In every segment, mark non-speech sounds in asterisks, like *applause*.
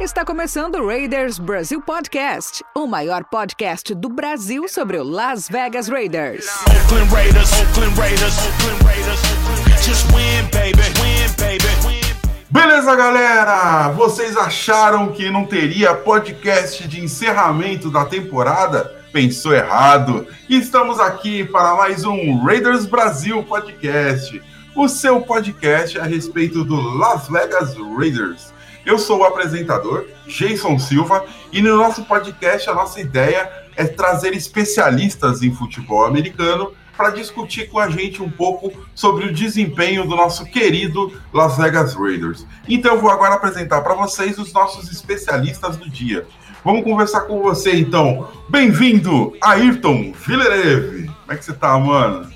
Está começando o Raiders Brasil Podcast, o maior podcast do Brasil sobre o Las Vegas Raiders. Oakland Raiders, Oakland Raiders, Oakland Raiders, Oakland Just win, baby, win, baby. Beleza, galera? Vocês acharam que não teria podcast de encerramento da temporada? Pensou errado. Estamos aqui para mais um Raiders Brasil Podcast, o seu podcast a respeito do Las Vegas Raiders. Eu sou o apresentador, Jason Silva, e no nosso podcast a nossa ideia é trazer especialistas em futebol americano para discutir com a gente um pouco sobre o desempenho do nosso querido Las Vegas Raiders. Então eu vou agora apresentar para vocês os nossos especialistas do dia. Vamos conversar com você então. Bem-vindo, Ayrton Villerev. Como é que você tá, mano?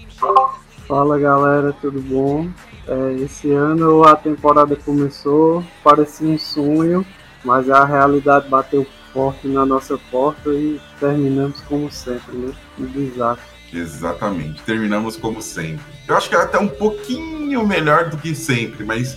Fala galera, tudo bom? É, esse ano a temporada começou, parecia um sonho, mas a realidade bateu forte na nossa porta e terminamos como sempre, né? Um desastre. Exatamente, terminamos como sempre. Eu acho que é até um pouquinho melhor do que sempre, mas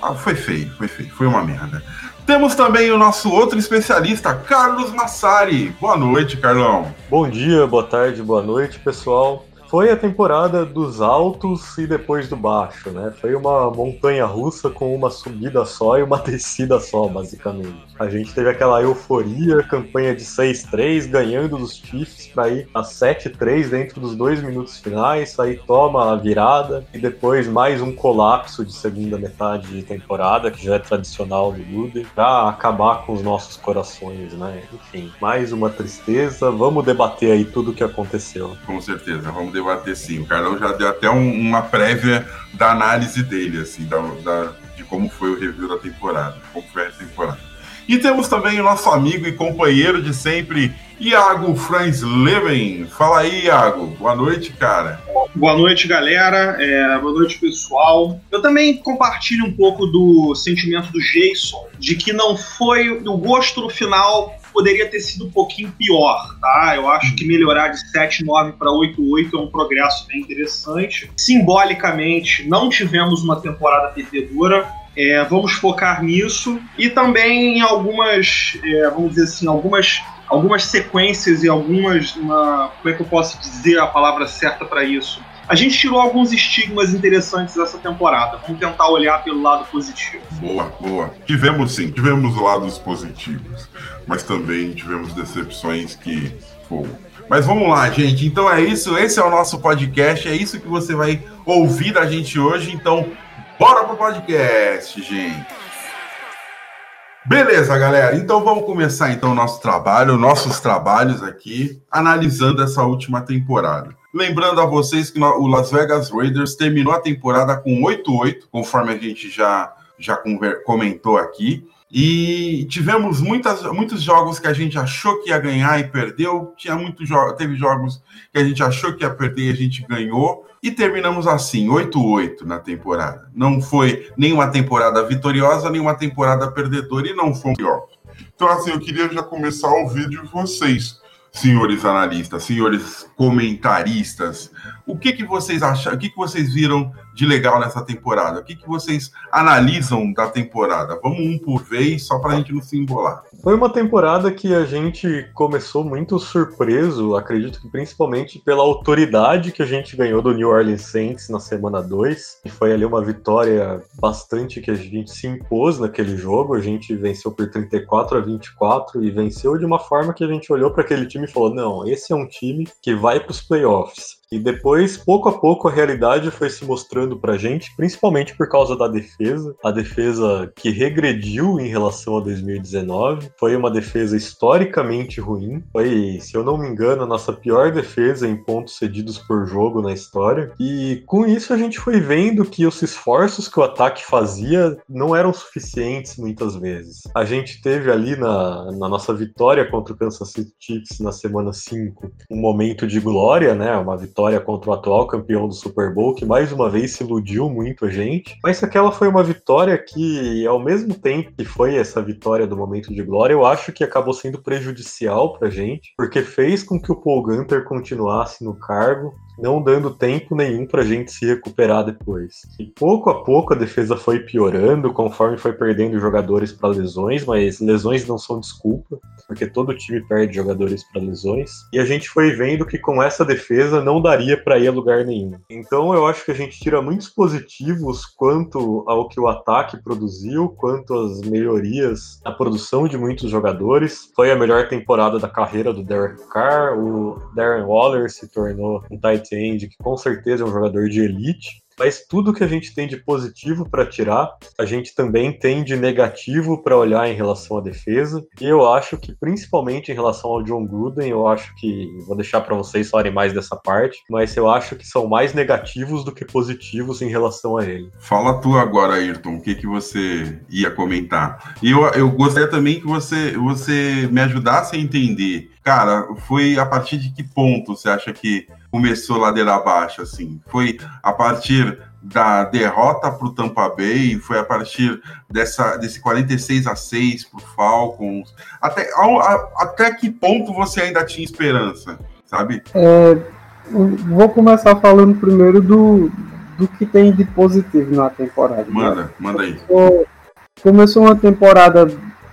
ah, foi feio, foi feio, foi uma merda. Temos também o nosso outro especialista, Carlos Massari. Boa noite, Carlão. Bom dia, boa tarde, boa noite, pessoal. Foi a temporada dos altos e depois do baixo, né? Foi uma montanha russa com uma subida só e uma *laughs* descida só, basicamente. A gente teve aquela euforia, campanha de 6-3, ganhando dos Chiefs para ir a 7-3 dentro dos dois minutos finais, aí toma a virada e depois mais um colapso de segunda metade de temporada, que já é tradicional do Luder, pra acabar com os nossos corações, né? Enfim, mais uma tristeza. Vamos debater aí tudo o que aconteceu. Com certeza, vamos debater sim. O Carlão já deu até um- uma prévia da análise dele, assim, da, da- de como foi o review da temporada, como foi a temporada. E temos também o nosso amigo e companheiro de sempre, Iago Franz Leven. Fala aí, Iago. Boa noite, cara. Boa noite, galera. É, boa noite, pessoal. Eu também compartilho um pouco do sentimento do Jason de que não foi. O gosto no final poderia ter sido um pouquinho pior, tá? Eu acho que melhorar de 7-9 para 8-8 é um progresso bem interessante. Simbolicamente, não tivemos uma temporada perdedora. É, vamos focar nisso e também em algumas, é, vamos dizer assim, algumas algumas sequências e algumas. Uma, como é que eu posso dizer a palavra certa para isso? A gente tirou alguns estigmas interessantes dessa temporada. Vamos tentar olhar pelo lado positivo. Boa, boa. Tivemos sim, tivemos lados positivos, mas também tivemos decepções que. Pô. Mas vamos lá, gente. Então é isso. Esse é o nosso podcast. É isso que você vai ouvir da gente hoje. Então, bora pro podcast, gente. Beleza, galera. Então vamos começar então o nosso trabalho, nossos trabalhos aqui, analisando essa última temporada. Lembrando a vocês que o Las Vegas Raiders terminou a temporada com 8-8, conforme a gente já, já comentou aqui. E tivemos muitas, muitos jogos que a gente achou que ia ganhar e perdeu. Tinha muitos jo teve jogos que a gente achou que ia perder e a gente ganhou. E terminamos assim, 8-8 na temporada. Não foi nem uma temporada vitoriosa, nem uma temporada perdedora e não foi pior. Então, assim, eu queria já começar a ouvir de vocês, senhores analistas, senhores comentaristas. O que, que vocês acharam? O que, que vocês viram de legal nessa temporada? O que, que vocês analisam da temporada? Vamos um por vez, só para a gente não se embolar. Foi uma temporada que a gente começou muito surpreso, acredito que principalmente pela autoridade que a gente ganhou do New Orleans Saints na semana 2. E foi ali uma vitória bastante que a gente se impôs naquele jogo. A gente venceu por 34 a 24 e venceu de uma forma que a gente olhou para aquele time e falou: não, esse é um time que vai para os playoffs. E depois, pouco a pouco, a realidade foi se mostrando pra gente, principalmente por causa da defesa. A defesa que regrediu em relação a 2019. Foi uma defesa historicamente ruim. Foi, se eu não me engano, a nossa pior defesa em pontos cedidos por jogo na história. E com isso a gente foi vendo que os esforços que o ataque fazia não eram suficientes muitas vezes. A gente teve ali na, na nossa vitória contra o Kansas City Chiefs na semana 5 um momento de glória, né? Uma vitória contra o atual campeão do Super Bowl, que mais uma vez se iludiu muito a gente. Mas aquela foi uma vitória que, ao mesmo tempo que foi essa vitória do momento de glória, eu acho que acabou sendo prejudicial pra gente, porque fez com que o Paul Gunter continuasse no cargo. Não dando tempo nenhum pra gente se recuperar depois. E pouco a pouco a defesa foi piorando conforme foi perdendo jogadores para lesões, mas lesões não são desculpa, porque todo time perde jogadores para lesões. E a gente foi vendo que com essa defesa não daria para ir a lugar nenhum. Então eu acho que a gente tira muitos positivos quanto ao que o ataque produziu, quanto às melhorias na produção de muitos jogadores. Foi a melhor temporada da carreira do Derek Carr, o Darren Waller se tornou um tight que com certeza é um jogador de elite. Mas tudo que a gente tem de positivo para tirar, a gente também tem de negativo para olhar em relação à defesa. E eu acho que, principalmente em relação ao John Gruden, eu acho que. Vou deixar para vocês falarem mais dessa parte, mas eu acho que são mais negativos do que positivos em relação a ele. Fala tu agora, Ayrton, o que, que você ia comentar. E eu, eu gostaria também que você, você me ajudasse a entender. Cara, foi a partir de que ponto você acha que começou ladeira abaixo, assim? Foi a partir da derrota para o Tampa Bay, foi a partir dessa, desse 46 a 6 para o Falcons. Até, a, até que ponto você ainda tinha esperança, sabe? É, vou começar falando primeiro do, do que tem de positivo na temporada. Manda, né? manda aí. Começou uma temporada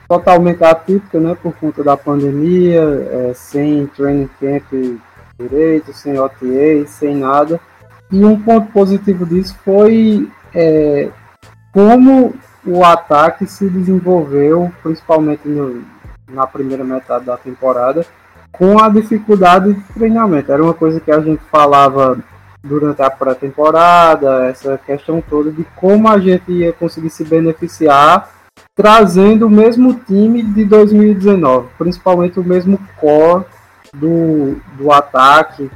totalmente atípica, né, por conta da pandemia, é, sem training camp direito, sem OTA, sem nada. E um ponto positivo disso foi é, como o ataque se desenvolveu, principalmente no, na primeira metade da temporada, com a dificuldade de treinamento. Era uma coisa que a gente falava durante a pré-temporada, essa questão toda de como a gente ia conseguir se beneficiar trazendo o mesmo time de 2019, principalmente o mesmo core do, do ataque,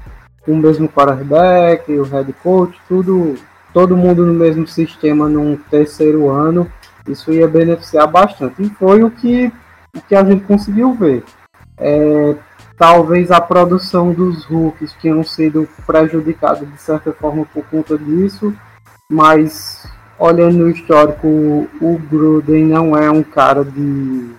o mesmo quarterback, o head coach, tudo, todo mundo no mesmo sistema num terceiro ano, isso ia beneficiar bastante. E foi o que, o que a gente conseguiu ver. É, talvez a produção dos rookies tenham sido prejudicada de certa forma por conta disso, mas olhando no histórico, o Gruden não é um cara de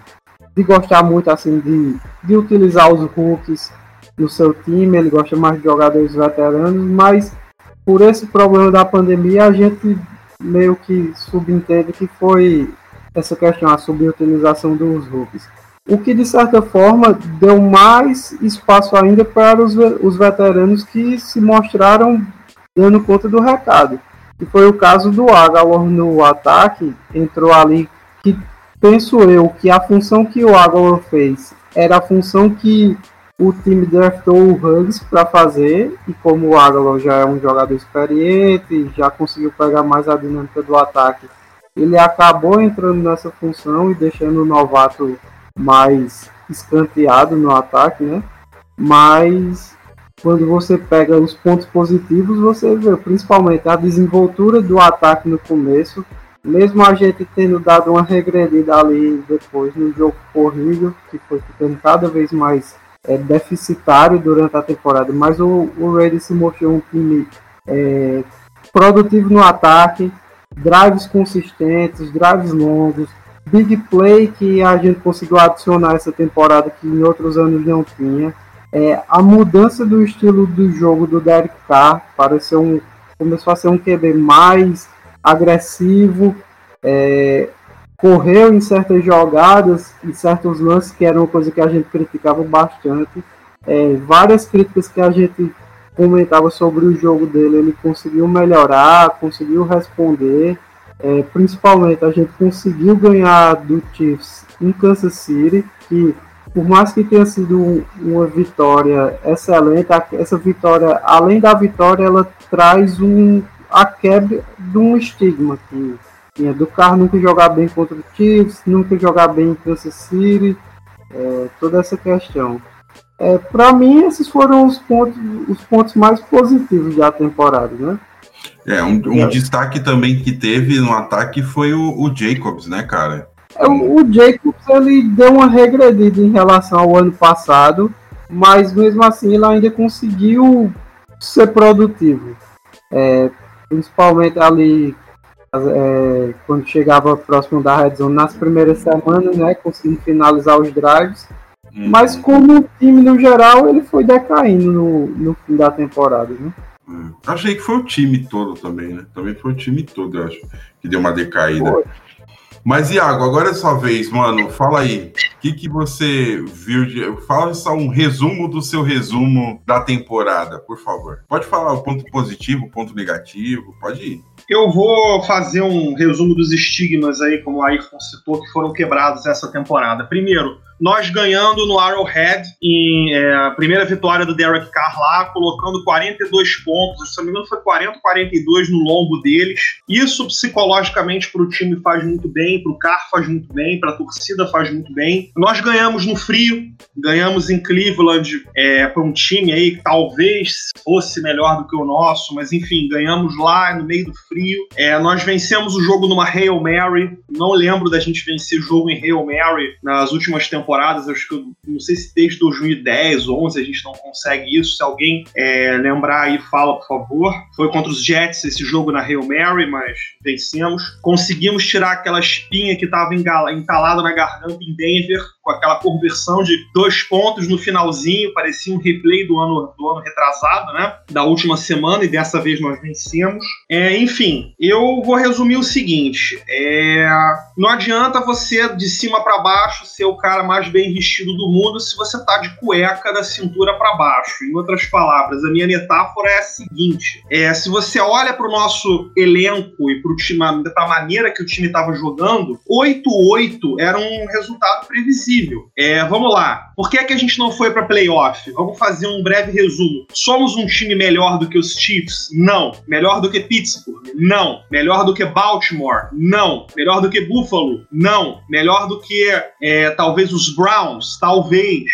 de gostar muito assim de, de utilizar os rookies no seu time, ele gosta mais de jogadores veteranos, mas por esse problema da pandemia a gente meio que subentende que foi essa questão, a subutilização dos rookies. O que de certa forma deu mais espaço ainda para os, os veteranos que se mostraram dando conta do recado. E foi o caso do Agalor no ataque, entrou ali que penso eu que a função que o Aguilar fez era a função que o time draftou o Huggs para fazer, e como o Aguilar já é um jogador experiente, já conseguiu pegar mais a dinâmica do ataque, ele acabou entrando nessa função e deixando o novato mais escanteado no ataque, né? Mas quando você pega os pontos positivos, você vê principalmente a desenvoltura do ataque no começo, mesmo a gente tendo dado uma regredida ali depois no jogo corrido, que foi ficando cada vez mais é, deficitário durante a temporada, mas o, o se mostrou um time é, produtivo no ataque, drives consistentes, drives longos, big play que a gente conseguiu adicionar essa temporada que em outros anos não tinha. É, a mudança do estilo do jogo do Derek Carr pareceu um, começou a ser um QB mais agressivo, é, correu em certas jogadas, em certos lances, que era uma coisa que a gente criticava bastante. É, várias críticas que a gente comentava sobre o jogo dele, ele conseguiu melhorar, conseguiu responder. É, principalmente a gente conseguiu ganhar do Chiefs em Kansas City, que por mais que tenha sido uma vitória excelente, essa vitória, além da vitória, ela traz um a quebra de um estigma que tinha do carro nunca jogar bem contra o Chiefs, nunca jogar bem em Kansas City, é, toda essa questão. É, Para mim, esses foram os pontos, os pontos mais positivos da temporada, né? É, um, um é. destaque também que teve no ataque foi o, o Jacobs, né, cara? É, o, o Jacobs ele deu uma regredida em relação ao ano passado, mas mesmo assim ele ainda conseguiu ser produtivo. É, principalmente ali é, quando chegava próximo da red zone nas primeiras semanas, né, conseguindo finalizar os drives. Uhum. Mas como o time no geral, ele foi decaindo no, no fim da temporada, né? Hum. Achei que foi o time todo também, né? Também foi o time todo, eu acho, que deu uma decaída. Foi. Mas, Iago, agora é sua vez, mano. Fala aí. O que, que você viu de. Fala só um resumo do seu resumo da temporada, por favor. Pode falar o ponto positivo, o ponto negativo, pode ir. Eu vou fazer um resumo dos estigmas aí, como o Ayrton citou, que foram quebrados essa temporada. Primeiro, nós ganhando no Arrowhead, em é, a primeira vitória do Derek Carr lá, colocando 42 pontos, se não me engano foi 40 ou 42 no lombo deles. Isso psicologicamente para o time faz muito bem, para o Carr faz muito bem, para a torcida faz muito bem. Nós ganhamos no frio, ganhamos em Cleveland é, para um time aí que talvez fosse melhor do que o nosso, mas enfim, ganhamos lá no meio do frio. É, nós vencemos o jogo numa Hail Mary, não lembro da gente vencer jogo em Hail Mary nas últimas temporadas temporadas, acho que eu não sei se desde 2010 ou 11 a gente não consegue isso. Se alguém é, lembrar aí, fala, por favor. Foi contra os Jets esse jogo na Hail Mary, mas vencemos. Conseguimos tirar aquela espinha que estava entalada na garganta em Denver, com aquela conversão de dois pontos no finalzinho, parecia um replay do ano, do ano retrasado, né? Da última semana, e dessa vez nós vencemos. É, enfim, eu vou resumir o seguinte: é, não adianta você de cima para baixo ser o cara mais bem vestido do mundo se você tá de cueca da cintura para baixo. Em outras palavras, a minha metáfora é a seguinte: é, se você olha para o nosso elenco e para a maneira que o time estava jogando, 8-8 era um resultado previsível. É, vamos lá. Por que, é que a gente não foi para playoff? Vamos fazer um breve resumo. Somos um time melhor do que os Chiefs? Não. Melhor do que Pittsburgh? Não. Melhor do que Baltimore? Não. Melhor do que Buffalo? Não. Melhor do que é, talvez os Browns? Talvez.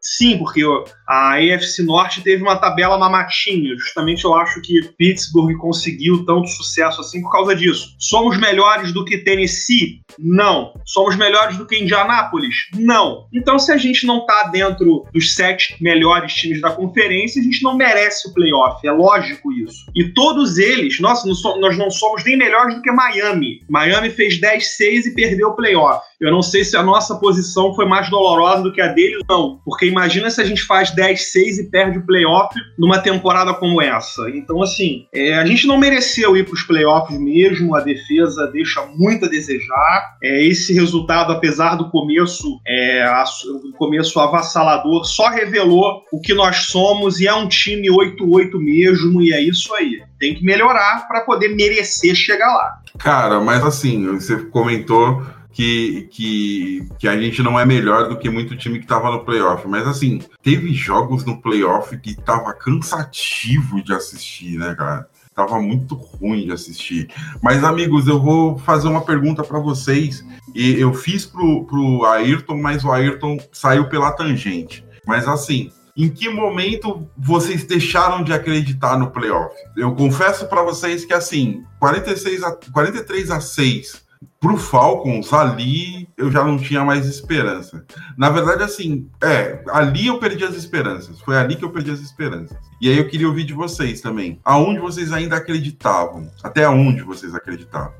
Sim, porque a AFC Norte teve uma tabela mamatinha. Justamente eu acho que Pittsburgh conseguiu tanto sucesso assim por causa disso. Somos melhores do que Tennessee? Não. Somos melhores do que Indianápolis? Não. Então, se a gente não tá dentro dos sete melhores times da conferência, a gente não merece o playoff. É lógico isso. E todos eles, nossa, nós não somos nem melhores do que Miami. Miami fez 10-6 e perdeu o playoff. Eu não sei se a nossa posição foi mais dolorosa do que a deles, não. Porque imagina se a gente faz 10-6 e perde o playoff numa temporada como essa. Então, assim, é, a gente não mereceu ir para os playoffs mesmo. A defesa deixa muito a desejar. É, esse resultado, apesar do começo, é, a, o começo avassalador, só revelou o que nós somos e é um time 8-8 mesmo. E é isso aí. Tem que melhorar para poder merecer chegar lá. Cara, mas assim, você comentou que, que, que a gente não é melhor do que muito time que tava no playoff. Mas assim, teve jogos no playoff que tava cansativo de assistir, né, cara? Tava muito ruim de assistir. Mas, amigos, eu vou fazer uma pergunta para vocês. E eu fiz pro, pro Ayrton, mas o Ayrton saiu pela tangente. Mas assim, em que momento vocês deixaram de acreditar no playoff? Eu confesso para vocês que assim, 46 a, 43 a 6 Pro Falcons, ali eu já não tinha mais esperança. Na verdade, assim, é, ali eu perdi as esperanças. Foi ali que eu perdi as esperanças. E aí eu queria ouvir de vocês também. Aonde vocês ainda acreditavam? Até onde vocês acreditavam?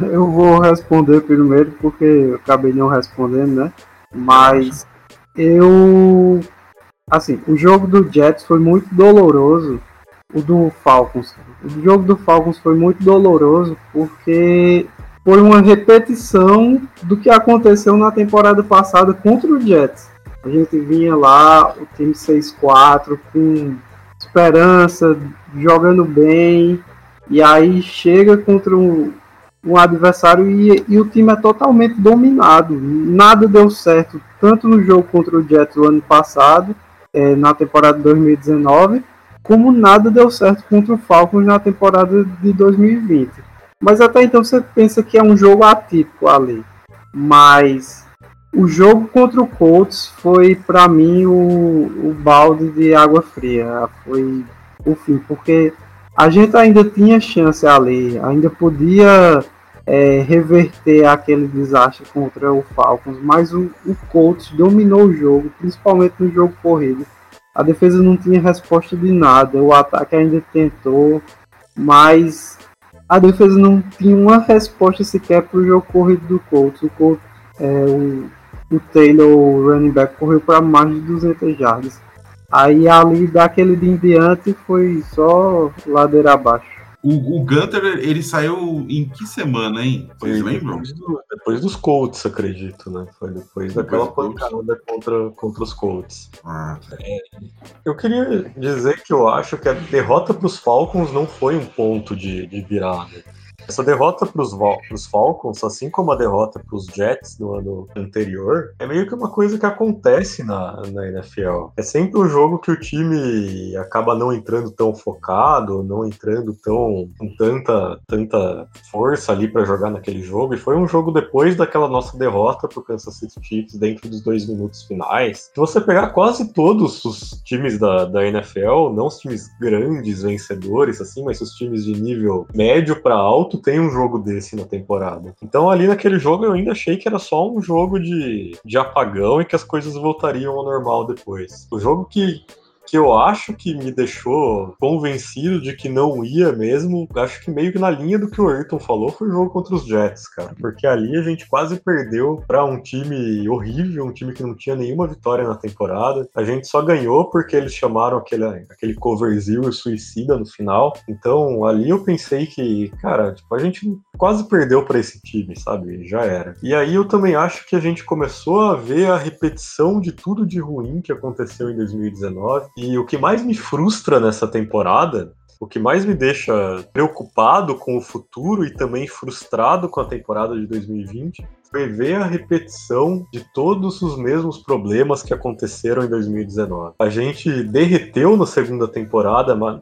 Eu vou responder primeiro porque eu acabei não respondendo, né? Mas eu. Assim, o jogo do Jets foi muito doloroso. O do Falcons. O jogo do Falcons foi muito doloroso porque foi uma repetição do que aconteceu na temporada passada contra o Jets. A gente vinha lá, o time 6-4, com esperança, jogando bem, e aí chega contra um, um adversário e, e, o time é totalmente dominado. Nada deu certo, tanto no jogo contra o Jets do ano passado, é, na temporada de 2019, como nada deu certo contra o Falcons na temporada de 2020. Mas até então você pensa que é um jogo atípico ali. Mas o jogo contra o Colts foi para mim o, o balde de água fria. Foi o fim, porque a gente ainda tinha chance ali, ainda podia é, reverter aquele desastre contra o Falcons, mas o, o Colts dominou o jogo, principalmente no jogo corrido. A defesa não tinha resposta de nada, o ataque ainda tentou, mas a defesa não tinha uma resposta sequer para o jogo corrido do Colts. O, Colts, é, o, o Taylor, o running back, correu para mais de 200 jardas. Aí ali daquele dia em diante foi só ladeira abaixo. O, o Gunter, ele saiu em que semana, hein? Vocês Foi lembram? Depois, do- depois dos Colts, acredito, né? Foi depois daquela dos Colts. pancada contra, contra os Colts. Ah, Eu queria dizer que eu acho que a derrota para os Falcons não foi um ponto de, de virada. Essa derrota para os Falcons, assim como a derrota para os Jets no ano anterior, é meio que uma coisa que acontece na, na NFL. É sempre um jogo que o time acaba não entrando tão focado, não entrando tão com tanta, tanta força ali para jogar naquele jogo. E foi um jogo depois daquela nossa derrota para o Kansas City Chiefs dentro dos dois minutos finais. Se você pegar quase todos os times da, da NFL, não os times grandes, vencedores, assim, mas os times de nível médio para alto, tem um jogo desse na temporada. Então ali naquele jogo eu ainda achei que era só um jogo de, de apagão e que as coisas voltariam ao normal depois. O jogo que que eu acho que me deixou convencido de que não ia mesmo, acho que meio que na linha do que o Ayrton falou, foi o jogo contra os Jets, cara. Porque ali a gente quase perdeu para um time horrível, um time que não tinha nenhuma vitória na temporada. A gente só ganhou porque eles chamaram aquele, aquele coverzinho suicida no final. Então ali eu pensei que, cara, tipo, a gente quase perdeu para esse time, sabe? Já era. E aí eu também acho que a gente começou a ver a repetição de tudo de ruim que aconteceu em 2019. E o que mais me frustra nessa temporada o que mais me deixa preocupado com o futuro e também frustrado com a temporada de 2020 foi ver a repetição de todos os mesmos problemas que aconteceram em 2019. A gente derreteu na segunda temporada, mas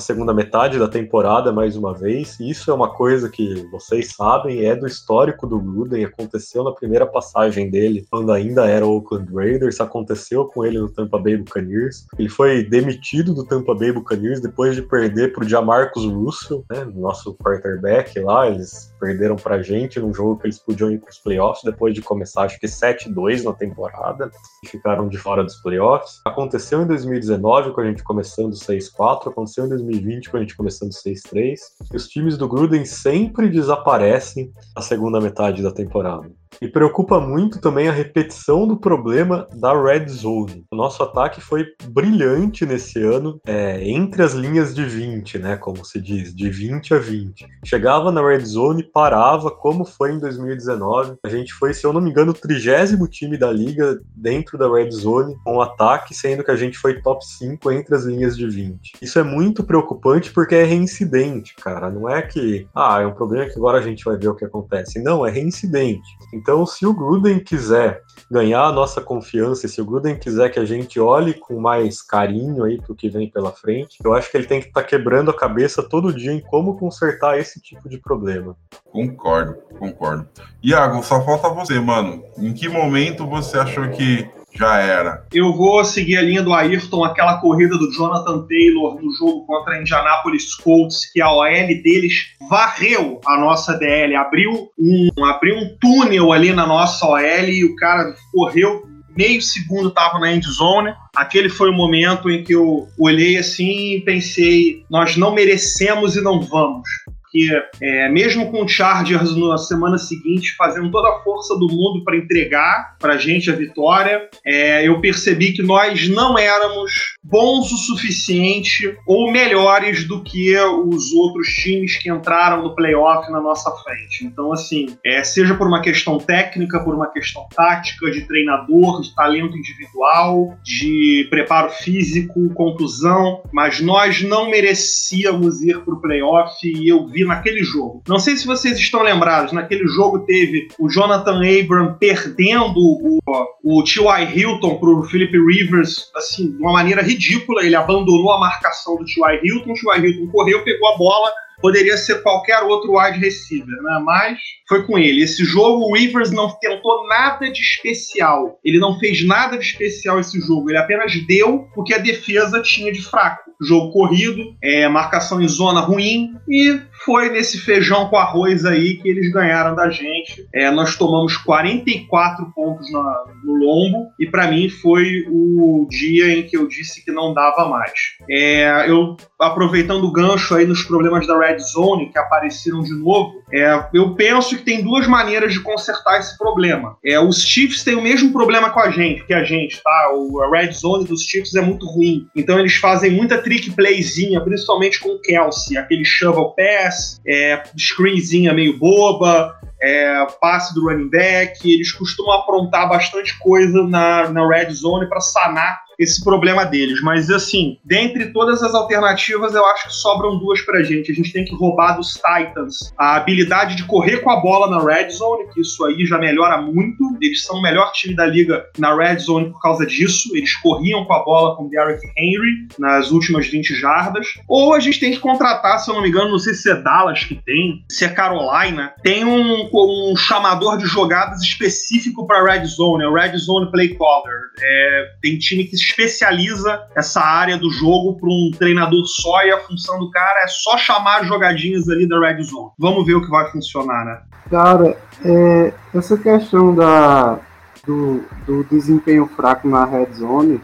na segunda metade da temporada mais uma vez. Isso é uma coisa que vocês sabem, é do histórico do Gruden, aconteceu na primeira passagem dele, quando ainda era o Oakland Raiders, aconteceu com ele no Tampa Bay Buccaneers. Ele foi demitido do Tampa Bay Buccaneers depois de perder pro Jamarcus Russell, né, nosso quarterback lá, eles perderam pra gente num jogo que eles podiam ir pros playoffs depois de começar acho que 7-2 na temporada e ficaram de fora dos playoffs. Aconteceu em 2019 com a gente começando 6-4, aconteceu em 2020 com a gente começando 6-3. E os times do Gruden sempre desaparecem na segunda metade da temporada. E preocupa muito também a repetição do problema da red zone. O nosso ataque foi brilhante nesse ano, é, entre as linhas de 20, né? Como se diz, de 20 a 20. Chegava na red zone, parava, como foi em 2019. A gente foi, se eu não me engano, o trigésimo time da liga dentro da red zone com ataque, sendo que a gente foi top 5 entre as linhas de 20. Isso é muito preocupante porque é reincidente, cara. Não é que, ah, é um problema que agora a gente vai ver o que acontece. Não, é reincidente. Então, se o Gruden quiser ganhar a nossa confiança, se o Gruden quiser que a gente olhe com mais carinho aí pro que vem pela frente, eu acho que ele tem que estar tá quebrando a cabeça todo dia em como consertar esse tipo de problema. Concordo, concordo. Iago, só falta você, mano. Em que momento você achou que já era? Eu vou seguir a linha do Ayrton, aquela corrida do Jonathan Taylor no jogo contra a Indianapolis Colts, que a OL deles varreu a nossa DL, abriu um, abriu um túnel ali na nossa OL e o cara correu meio segundo estava na end zone. Aquele foi o momento em que eu olhei assim e pensei: nós não merecemos e não vamos. Porque é, mesmo com o Chargers na semana seguinte fazendo toda a força do mundo para entregar para a gente a vitória, é, eu percebi que nós não éramos bons o suficiente ou melhores do que os outros times que entraram no playoff na nossa frente. Então, assim, é, seja por uma questão técnica, por uma questão tática, de treinador, de talento individual, de preparo físico, contusão, mas nós não merecíamos ir para o playoff e eu vi naquele jogo. Não sei se vocês estão lembrados, naquele jogo teve o Jonathan Abram perdendo o, o T.Y. Hilton para o Philip Rivers, assim, de uma maneira ridícula. Ele abandonou a marcação do T.Y. Hilton, o T.Y. Hilton correu, pegou a bola, poderia ser qualquer outro wide receiver, né? Mas foi com ele. Esse jogo, o Rivers não tentou nada de especial. Ele não fez nada de especial esse jogo. Ele apenas deu o que a defesa tinha de fraco. Jogo corrido, é, marcação em zona ruim e foi nesse feijão com arroz aí que eles ganharam da gente. É, nós tomamos 44 pontos na, no lombo e para mim foi o dia em que eu disse que não dava mais. É, eu aproveitando o gancho aí nos problemas da Red Zone que apareceram de novo, é, eu penso que tem duas maneiras de consertar esse problema. É, os Chiefs têm o mesmo problema com a gente, que a gente, tá? O, a Red Zone dos Chiefs é muito ruim. Então eles fazem muita trick playzinha, principalmente com o Kelsey, aquele shovel pass, é, screenzinha meio boba, é, passe do running back. Eles costumam aprontar bastante coisa na, na red zone para sanar esse problema deles. Mas, assim, dentre todas as alternativas, eu acho que sobram duas pra gente. A gente tem que roubar dos Titans a habilidade de correr com a bola na red zone, que isso aí já melhora muito. Eles são o melhor time da liga na red zone por causa disso. Eles corriam com a bola com Derrick Henry nas últimas 20 jardas. Ou a gente tem que contratar, se eu não me engano, não sei se é Dallas que tem, se é Carolina, tem um, um chamador de jogadas específico para red zone, é o red zone play caller. É, tem time que especializa essa área do jogo para um treinador só e a função do cara é só chamar jogadinhas ali da red zone. Vamos ver o que vai funcionar, né? Cara, é, essa questão da, do, do desempenho fraco na red zone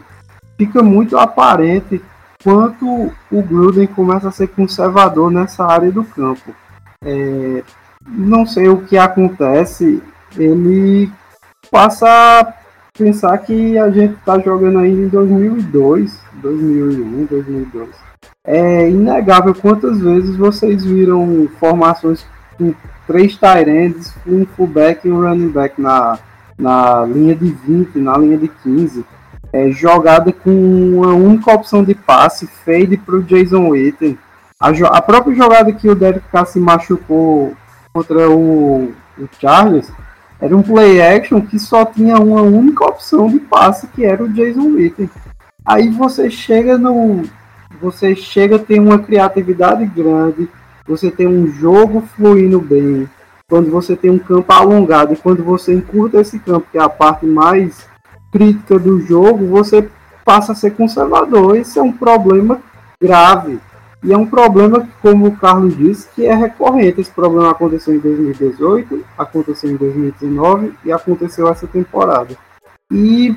fica muito aparente quanto o Gruden começa a ser conservador nessa área do campo. É, não sei o que acontece, ele passa pensar que a gente está jogando ainda em 2002, 2001, 2002. É inegável quantas vezes vocês viram formações com três tight um fullback e um running back na, na linha de 20, na linha de 15. É, jogada com uma única opção de passe, fade para o Jason Witten. A, a, própria jogada que o Derek Carr se machucou contra o, o Charles era um play action que só tinha uma única opção de passe, que era o Jason Witten. Aí você chega no. Você chega, tem uma criatividade grande, você tem um jogo fluindo bem. Quando você tem um campo alongado e quando você encurta esse campo, que é a parte mais crítica do jogo, você passa a ser conservador. Isso é um problema grave. E é um problema, como o Carlos disse, que é recorrente. Esse problema aconteceu em 2018, aconteceu em 2019 e aconteceu essa temporada. E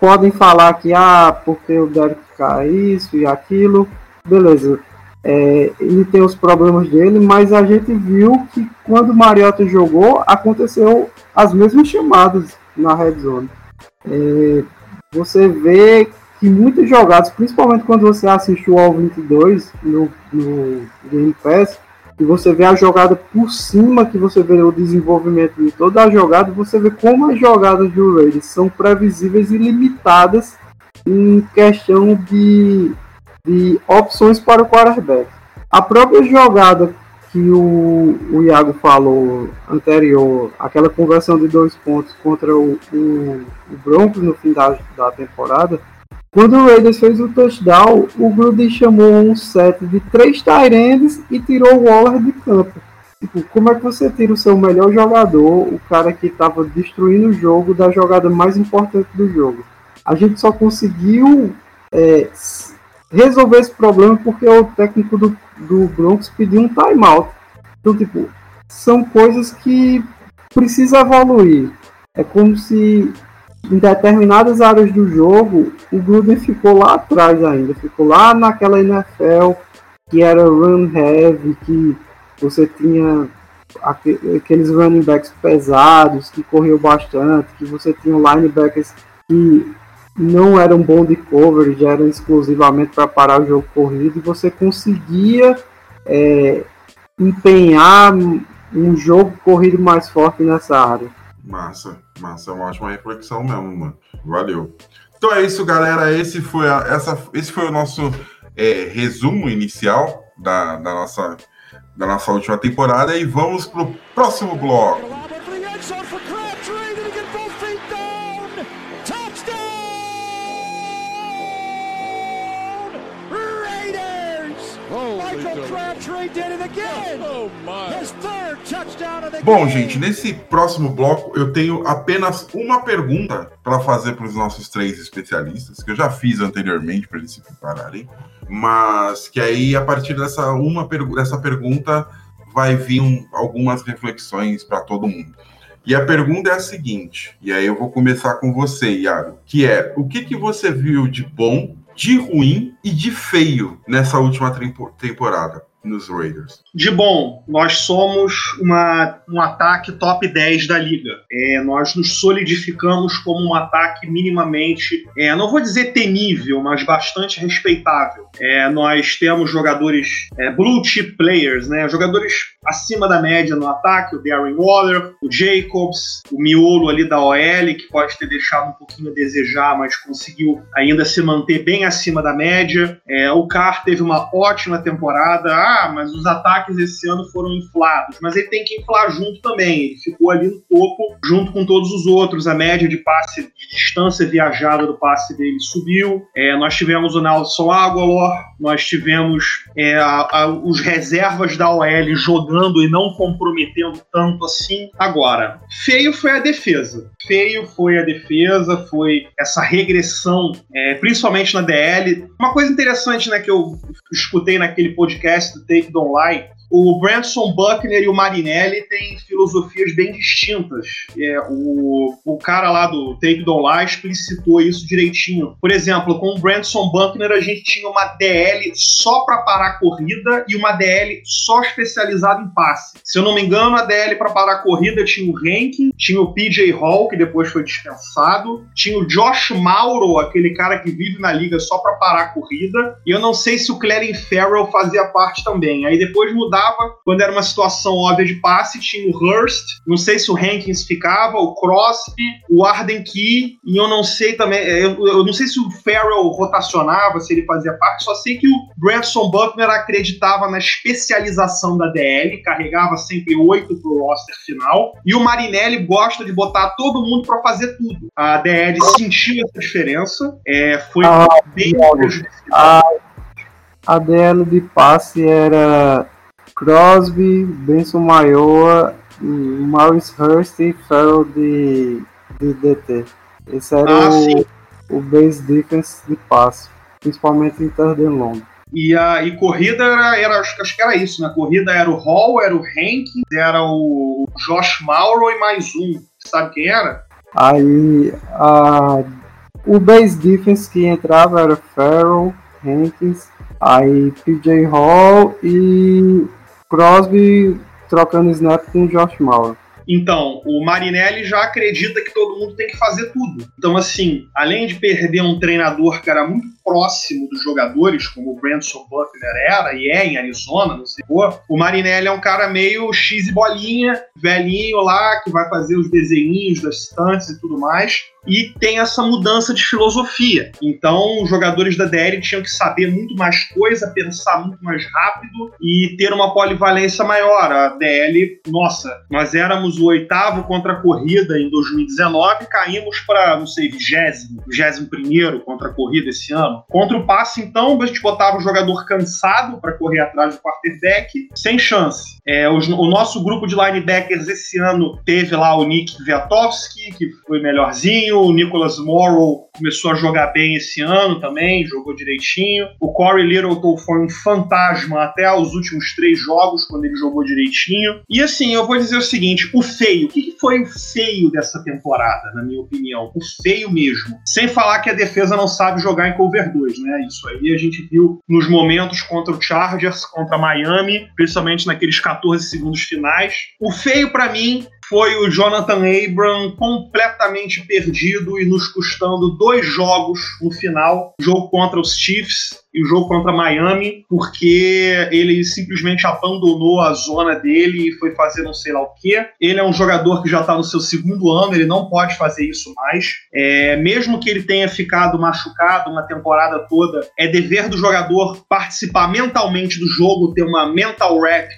podem falar que, ah, porque o Derek Carr isso e aquilo, beleza. É, ele tem os problemas dele, mas a gente viu que quando o Mariota jogou, aconteceu as mesmas chamadas na red zone. É, você vê que muitas jogadas, principalmente quando você assiste o All 22 no, no Game Pass, e você vê a jogada por cima, que você vê o desenvolvimento de toda a jogada, você vê como as jogadas do Raiders são previsíveis e limitadas em questão de, de opções para o quarterback. A própria jogada que o, o Iago falou anterior, aquela conversão de dois pontos contra o, o, o Broncos no fim da, da temporada, quando o Raiders fez o touchdown, o Gruden chamou um set de três Tyrands e tirou o Waller de campo. Tipo, como é que você tira o seu melhor jogador, o cara que estava destruindo o jogo, da jogada mais importante do jogo? A gente só conseguiu é, resolver esse problema porque o técnico do, do Broncos pediu um timeout. Então, tipo, são coisas que precisa evoluir. É como se em determinadas áreas do jogo, o Gruden ficou lá atrás ainda, ficou lá naquela NFL que era run heavy, que você tinha aqueles running backs pesados, que corriam bastante, que você tinha linebackers que não eram bom de coverage, eram exclusivamente para parar o jogo corrido, e você conseguia é, empenhar um jogo corrido mais forte nessa área. Massa, massa, é uma ótima reflexão mesmo, mano. Valeu. Então é isso, galera. Esse foi, a, essa, esse foi o nosso é, resumo inicial da, da, nossa, da nossa última temporada e vamos pro próximo bloco. Bom, gente, nesse próximo bloco eu tenho apenas uma pergunta para fazer para os nossos três especialistas, que eu já fiz anteriormente para eles se prepararem, mas que aí a partir dessa uma pergu dessa pergunta vai vir um, algumas reflexões para todo mundo. E a pergunta é a seguinte, e aí eu vou começar com você, Iago, que é o que, que você viu de bom, de ruim e de feio nessa última temporada? Nos Raiders? De bom, nós somos uma, um ataque top 10 da liga. É, nós nos solidificamos como um ataque minimamente, é, não vou dizer temível, mas bastante respeitável. É, nós temos jogadores é, blue chip players, né? jogadores acima da média no ataque, o Darren Waller, o Jacobs, o miolo ali da OL, que pode ter deixado um pouquinho a desejar, mas conseguiu ainda se manter bem acima da média. É, o Carr teve uma ótima temporada. Ah, mas os ataques esse ano foram inflados. Mas ele tem que inflar junto também. Ele ficou ali no topo, junto com todos os outros. A média de passe, de distância viajada do passe dele subiu. É, nós tivemos o Nelson Aguilar, nós tivemos é, a, a, os reservas da OL jogando e não comprometendo tanto assim. Agora, feio foi a defesa. Feio foi a defesa, foi essa regressão, é, principalmente na DL. Uma coisa interessante né, que eu escutei naquele podcast do Take Don't Lie o Branson Buckner e o Marinelli têm filosofias bem distintas. É, o, o cara lá do Take Don't Lie explicitou isso direitinho. Por exemplo, com o Branson Buckner a gente tinha uma DL só para parar a corrida e uma DL só especializada em passe. Se eu não me engano, a DL para parar a corrida tinha o Rankin, tinha o PJ Hall, que depois foi dispensado, tinha o Josh Mauro, aquele cara que vive na liga só para parar a corrida, e eu não sei se o Clarence Farrell fazia parte também. Aí depois mudaram quando era uma situação óbvia de passe, tinha o Hurst, não sei se o Hankins ficava, o Crosby, o Arden Key, e eu não sei também, é, eu, eu, não sei se o Farrell rotacionava, se ele fazia parte, só sei que o Branson Buckner acreditava na especialização da DL, carregava sempre oito pro roster final, e o Marinelli gosta de botar todo mundo para fazer tudo. A DL sentiu essa diferença, é, foi ah, bem a, a DL de passe era Crosby, Benson Maior, Maurice Hurst e Farrell de, de DT. Esse era ah, o, o base defense de passe, principalmente em and long. E, a, e corrida era, era acho, que era isso, né? Corrida era o Hall, era o Hankins, era o Josh Mauro e mais um. Sabe quem era? Aí a, o base defense que entrava era Farrell, Hankins, aí PJ Hall e Crosby trocando snap com o Josh Mauer. Então, o Marinelli já acredita que todo mundo tem que fazer tudo. Então, assim, além de perder um treinador que era muito próximo dos jogadores, como o Branson Buckner era e é em Arizona, não sei pô, o Marinelli é um cara meio X e bolinha, velhinho lá, que vai fazer os desenhinhos das estantes e tudo mais e tem essa mudança de filosofia. Então, os jogadores da DL tinham que saber muito mais coisa, pensar muito mais rápido e ter uma polivalência maior. A DL, nossa, nós éramos o oitavo contra a corrida em 2019, caímos para, não sei, vigésimo, vigésimo primeiro contra a corrida esse ano. Contra o passe, então, a gente botava o jogador cansado para correr atrás do quarterback, sem chance. É, o, nosso grupo de linebackers esse ano teve lá o Nick Viatowski, que foi melhorzinho, o Nicholas Morrow começou a jogar bem esse ano também, jogou direitinho. O Corey Littleton foi um fantasma até os últimos três jogos, quando ele jogou direitinho. E assim, eu vou dizer o seguinte: o feio, o que foi o feio dessa temporada, na minha opinião? O feio mesmo. Sem falar que a defesa não sabe jogar em cover 2, né? Isso aí a gente viu nos momentos contra o Chargers, contra Miami, principalmente naqueles 14 segundos finais. O feio para mim foi o Jonathan Abram completamente perdido e nos custando dois jogos no final, jogo contra os Chiefs e o jogo contra Miami, porque ele simplesmente abandonou a zona dele e foi fazer não sei lá o que. Ele é um jogador que já está no seu segundo ano, ele não pode fazer isso mais. É, mesmo que ele tenha ficado machucado uma temporada toda, é dever do jogador participar mentalmente do jogo, ter uma mental rep,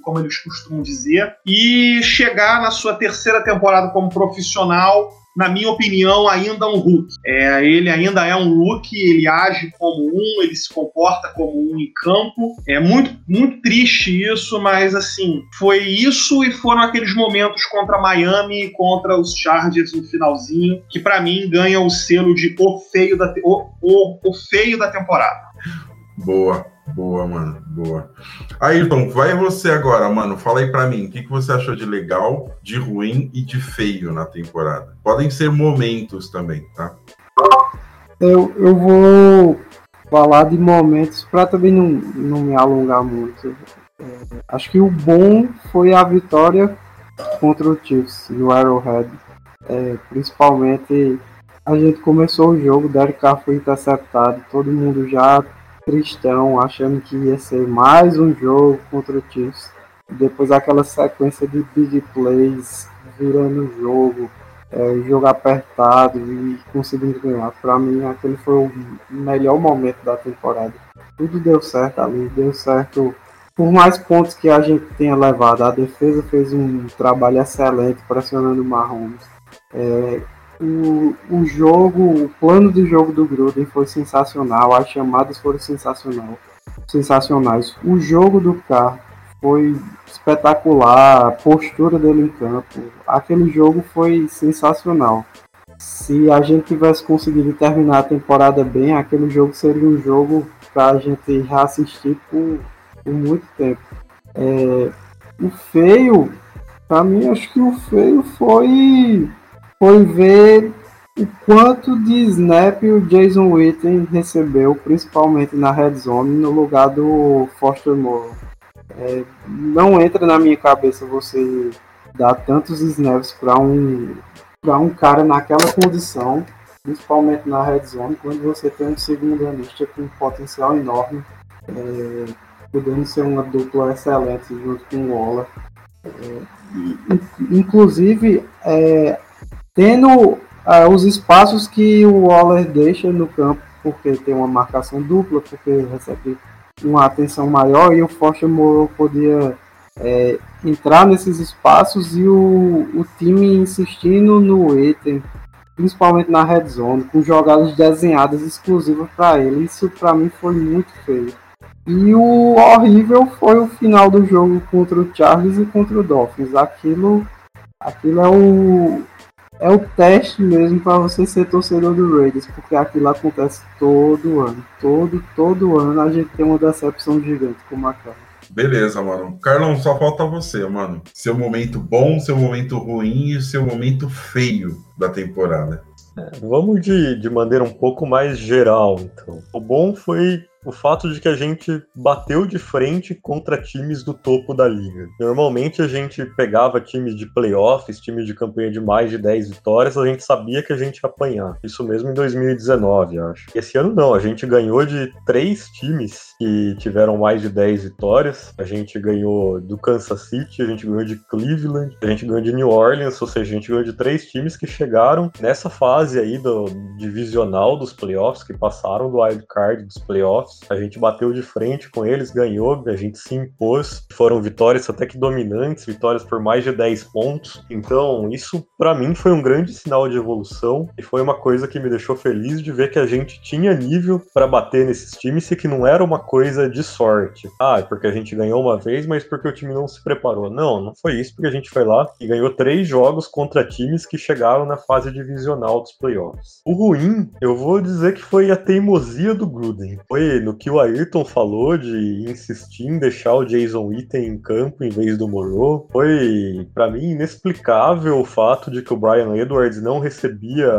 como eles costumam dizer, e chegar na sua terceira temporada como profissional na minha opinião, ainda um Hulk. É, ele ainda é um Hulk, ele age como um, ele se comporta como um em campo. É muito, muito triste isso, mas assim, foi isso e foram aqueles momentos contra Miami e contra os Chargers no finalzinho, que para mim ganha o selo de o feio da, o, o, o feio da temporada. Boa, boa, mano, boa. Ayrton, vai você agora, mano. Fala aí pra mim, o que, que você achou de legal, de ruim e de feio na temporada? Podem ser momentos também, tá? Eu, eu vou falar de momentos para também não, não me alongar muito. É, acho que o bom foi a vitória contra o Chiefs no Arrowhead. É, principalmente a gente começou o jogo, Derek Carr foi interceptado, todo mundo já tristão, achando que ia ser mais um jogo contra o Chiefs. Depois aquela sequência de big plays virando o jogo, é, jogo apertado e conseguindo ganhar. Para mim, aquele foi o melhor momento da temporada. Tudo deu certo ali, deu certo. Por mais pontos que a gente tenha levado, a defesa fez um trabalho excelente pressionando o Mahomes. É, o, o jogo, o plano de jogo do Gruden foi sensacional, as chamadas foram sensacional, sensacionais. O jogo do carro foi espetacular, a postura dele em campo. Aquele jogo foi sensacional. Se a gente tivesse conseguido terminar a temporada bem, aquele jogo seria um jogo para a gente reassistir por, por muito tempo. É, o feio, para mim, acho que o feio foi foi ver o quanto de snap o Jason Witten recebeu, principalmente na red zone, no lugar do Foster Moore. É, não entra na minha cabeça você dar tantos snaps para um, para um cara naquela condição, principalmente na red zone, quando você tem um segundo anista com um potencial enorme, é, podendo ser uma dupla excelente junto com o Waller. É, inclusive, é, tendo uh, os espaços que o Waller deixa no campo, porque tem uma marcação dupla, porque recebe uma atenção maior e o Foster podia é, entrar nesses espaços e o, o time insistindo no item, principalmente na red zone, com jogadas desenhadas exclusivas para ele. Isso para mim foi muito feio. E o horrível foi o final do jogo contra o Charles e contra o Dolphins. Aquilo, aquilo é o, é o teste mesmo para você ser torcedor do Raiders, porque aquilo acontece todo ano. Todo, todo ano a gente tem uma decepção gigante como aquela. Beleza, mano. Carlão, só falta você, mano. Seu momento bom, seu momento ruim e seu momento feio da temporada. É, vamos de, de maneira um pouco mais geral, então. O bom foi o fato de que a gente bateu de frente contra times do topo da liga. Normalmente a gente pegava times de playoffs, times de campanha de mais de 10 vitórias, a gente sabia que a gente ia apanhar. Isso mesmo em 2019, acho. Esse ano não, a gente ganhou de três times que tiveram mais de 10 vitórias. A gente ganhou do Kansas City, a gente ganhou de Cleveland, a gente ganhou de New Orleans, ou seja, a gente ganhou de três times que chegaram nessa fase aí do divisional dos playoffs, que passaram do wild card dos playoffs a gente bateu de frente com eles, ganhou, a gente se impôs. Foram vitórias até que dominantes, vitórias por mais de 10 pontos. Então, isso para mim foi um grande sinal de evolução e foi uma coisa que me deixou feliz de ver que a gente tinha nível para bater nesses times e que não era uma coisa de sorte. Ah, é porque a gente ganhou uma vez, mas porque o time não se preparou. Não, não foi isso, porque a gente foi lá e ganhou três jogos contra times que chegaram na fase divisional dos playoffs. O ruim, eu vou dizer que foi a teimosia do Gruden. Foi no que o Ayrton falou de insistir em deixar o Jason Witten em campo em vez do Moreau, foi para mim inexplicável o fato de que o Brian Edwards não recebia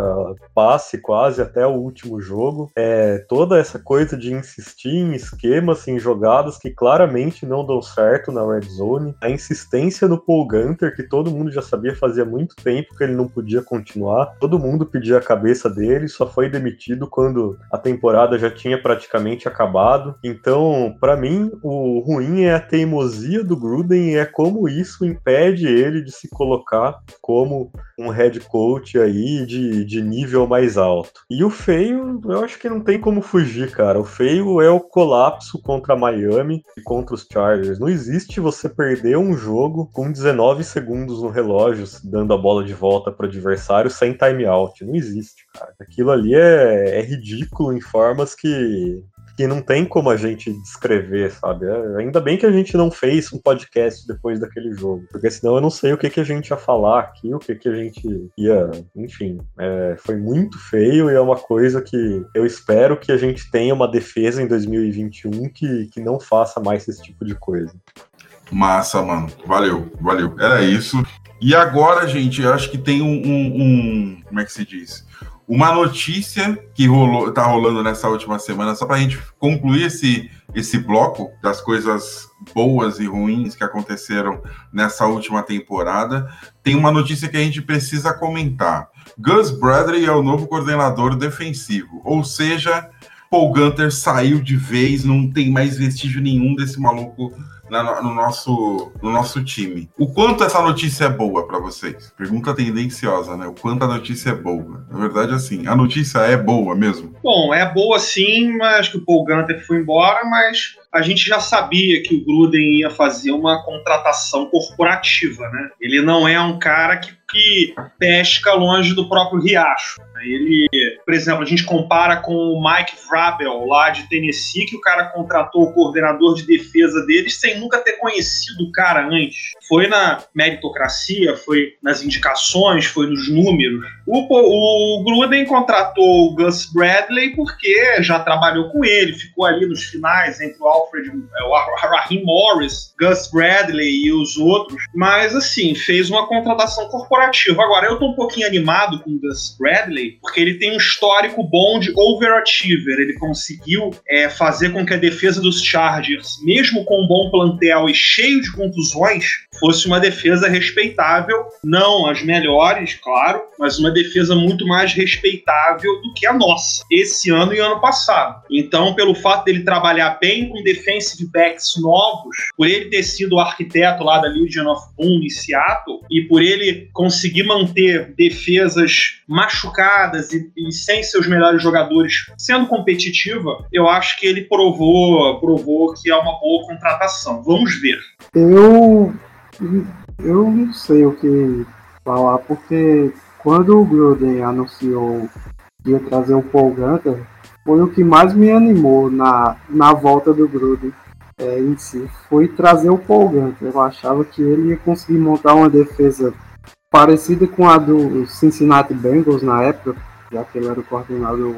passe quase até o último jogo. É, toda essa coisa de insistir em esquemas, em jogadas que claramente não dão certo na red zone, a insistência do Paul Gunter, que todo mundo já sabia fazia muito tempo que ele não podia continuar, todo mundo pedia a cabeça dele, só foi demitido quando a temporada já tinha praticamente acabado. Então, para mim, o ruim é a teimosia do Gruden e é como isso impede ele de se colocar como um head coach aí de, de nível mais alto. E o feio, eu acho que não tem como fugir, cara. O feio é o colapso contra Miami e contra os Chargers. Não existe você perder um jogo com 19 segundos no relógio, dando a bola de volta para o adversário sem timeout. Não existe, cara. Aquilo ali é, é ridículo em formas que que não tem como a gente descrever, sabe? É, ainda bem que a gente não fez um podcast depois daquele jogo, porque senão eu não sei o que, que a gente ia falar aqui, o que, que a gente ia. Enfim, é, foi muito feio e é uma coisa que eu espero que a gente tenha uma defesa em 2021 que, que não faça mais esse tipo de coisa. Massa, mano. Valeu, valeu. Era isso. E agora, gente, eu acho que tem um, um, um como é que se diz? Uma notícia que rolou, tá rolando nessa última semana, só para a gente concluir esse, esse bloco das coisas boas e ruins que aconteceram nessa última temporada, tem uma notícia que a gente precisa comentar. Gus Bradley é o novo coordenador defensivo, ou seja, Paul Gunter saiu de vez, não tem mais vestígio nenhum desse maluco na, no, nosso, no nosso time. O quanto essa notícia é boa para vocês? Pergunta tendenciosa, né? O quanto a notícia é boa. Na verdade, assim, a notícia é boa mesmo? Bom, é boa sim, mas que o Paul Gunter foi embora, mas a gente já sabia que o Gruden ia fazer uma contratação corporativa, né? Ele não é um cara que, que pesca longe do próprio riacho. Ele, por exemplo, a gente compara com o Mike Vrabel lá de Tennessee, que o cara contratou o coordenador de defesa deles sem nunca ter conhecido o cara antes. Foi na meritocracia, foi nas indicações, foi nos números. O, o Gruden contratou o Gus Bradley porque já trabalhou com ele, ficou ali nos finais entre o Alfred, é, o Raheem Morris, Gus Bradley e os outros, mas assim, fez uma contratação corporativa. Agora, eu tô um pouquinho animado com o Gus Bradley, porque ele tem um histórico bom de overachiever. Ele conseguiu é, fazer com que a defesa dos Chargers, mesmo com um bom plantel e cheio de contusões, fosse uma defesa respeitável, não as melhores, claro, mas uma defesa muito mais respeitável do que a nossa, esse ano e ano passado. Então, pelo fato dele trabalhar bem com defensive backs novos, por ele ter sido o arquiteto lá da Legion of Boom em Seattle, e por ele conseguir manter defesas machucadas e, e sem seus melhores jogadores sendo competitiva, eu acho que ele provou, provou que é uma boa contratação. Vamos ver. Eu eu não sei o que falar, porque quando o Gruden anunciou que ia trazer o Paul Gunter, foi o que mais me animou na, na volta do Gruden é, em si, foi trazer o Paul Gunter. Eu achava que ele ia conseguir montar uma defesa parecida com a do Cincinnati Bengals na época, já que ele era o coordenador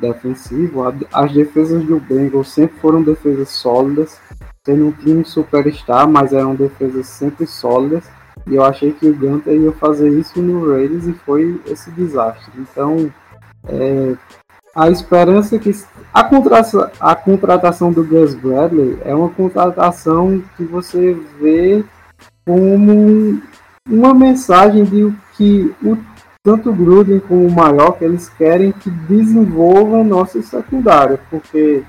defensivo. As defesas do Bengals sempre foram defesas sólidas, sendo um time superstar, mas eram defesas sempre sólidas. E eu achei que o Gunter ia fazer isso no Raiders e foi esse desastre. Então, é, a esperança que a contratação, a contratação do Gus Bradley é uma contratação que você vê como uma mensagem de que o, tanto Gruden como o Maior que eles querem que desenvolva nossa secundária, porque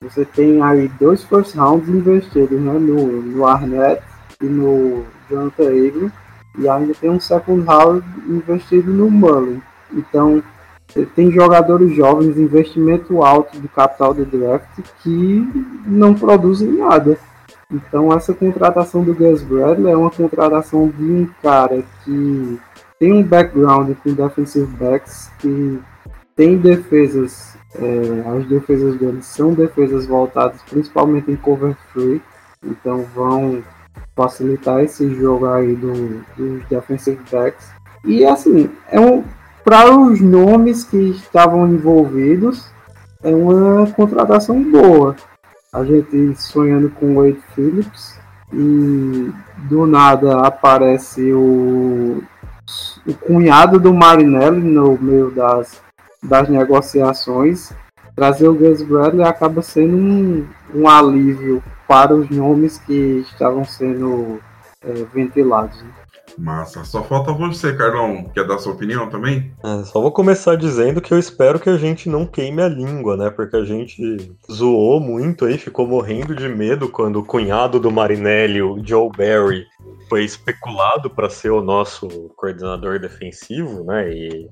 você tem aí dois first rounds investidos né, no, no Arnett e no Jonathan Abram, e ainda tem um second round investido no Mullen. Então, tem jogadores jovens, investimento alto de capital de draft que não produzem nada. Então essa contratação do Gus Bradley é uma contratação de um cara que tem um background com defensive backs, que tem defesas, é, as defesas dele são defesas voltadas principalmente em cover free, então vão facilitar esse jogo aí do, dos defensive backs. E assim, é um, para os nomes que estavam envolvidos, é uma contratação boa. A gente sonhando com Wade Phillips e do nada aparece o, o cunhado do Marinelli no meio das, das negociações. Trazer o Gus Bradley acaba sendo um, um alívio para os nomes que estavam sendo é, ventilados. Né? Massa. Só falta você, Carlão. Quer dar sua opinião também? É, só vou começar dizendo que eu espero que a gente não queime a língua, né? Porque a gente zoou muito aí, ficou morrendo de medo quando o cunhado do Marinelli, o Joe Barry, foi especulado para ser o nosso coordenador defensivo, né? E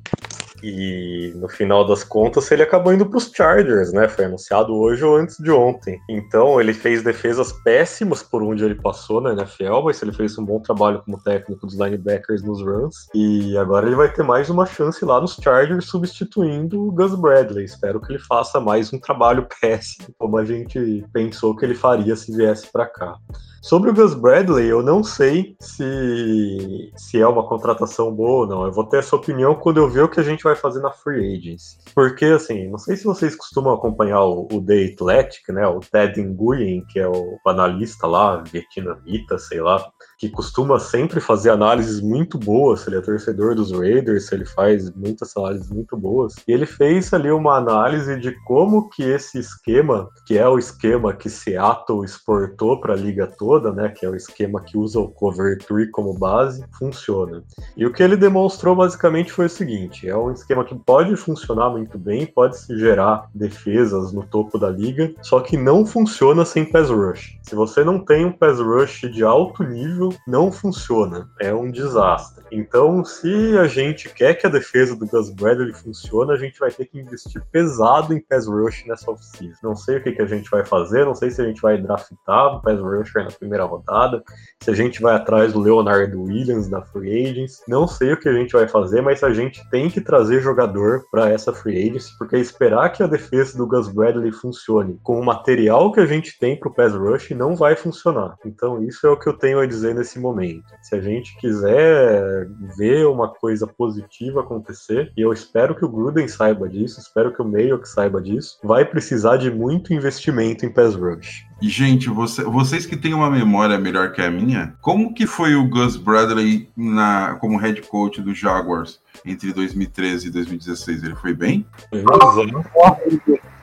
e no final das contas ele acabou indo para os Chargers, né? Foi anunciado hoje ou antes de ontem. Então ele fez defesas péssimas por onde ele passou na NFL, mas ele fez um bom trabalho como técnico dos linebackers nos runs. E agora ele vai ter mais uma chance lá nos Chargers substituindo o Gus Bradley. Espero que ele faça mais um trabalho *laughs* péssimo, como a gente pensou que ele faria se viesse para cá. Sobre o Gus Bradley, eu não sei se, se é uma contratação boa ou não. Eu vou ter essa opinião quando eu ver o que a gente vai fazer na Free Agents. Porque, assim, não sei se vocês costumam acompanhar o, o The Athletic, né? O Ted Nguyen, que é o analista lá, vietnamita, sei lá que costuma sempre fazer análises muito boas, ele é torcedor dos Raiders, ele faz muitas análises muito boas. E ele fez ali uma análise de como que esse esquema, que é o esquema que Seattle exportou para a liga toda, né, que é o esquema que usa o cover tree como base, funciona. E o que ele demonstrou basicamente foi o seguinte, é um esquema que pode funcionar muito bem, pode se gerar defesas no topo da liga, só que não funciona sem pass rush. Se você não tem um pass rush de alto nível, não funciona. É um desastre. Então, se a gente quer que a defesa do Gus Bradley funcione, a gente vai ter que investir pesado em pass rush nessa oficina. Não sei o que, que a gente vai fazer, não sei se a gente vai draftar o pass rusher na primeira rodada, se a gente vai atrás do Leonardo Williams da Free Agents, não sei o que a gente vai fazer, mas a gente tem que trazer jogador para essa Free Agents, porque esperar que a defesa do Gus Bradley funcione com o material que a gente tem para o pass rush não vai funcionar. Então, isso é o que eu tenho a dizer nesse momento. Se a gente quiser ver uma coisa positiva acontecer, e eu espero que o Gruden saiba disso, espero que o Mayock saiba disso, vai precisar de muito investimento em pass rush. E, gente, você, vocês que têm uma memória melhor que a minha, como que foi o Gus Bradley na, como head coach do Jaguars entre 2013 e 2016? Ele foi bem? Foi horrível.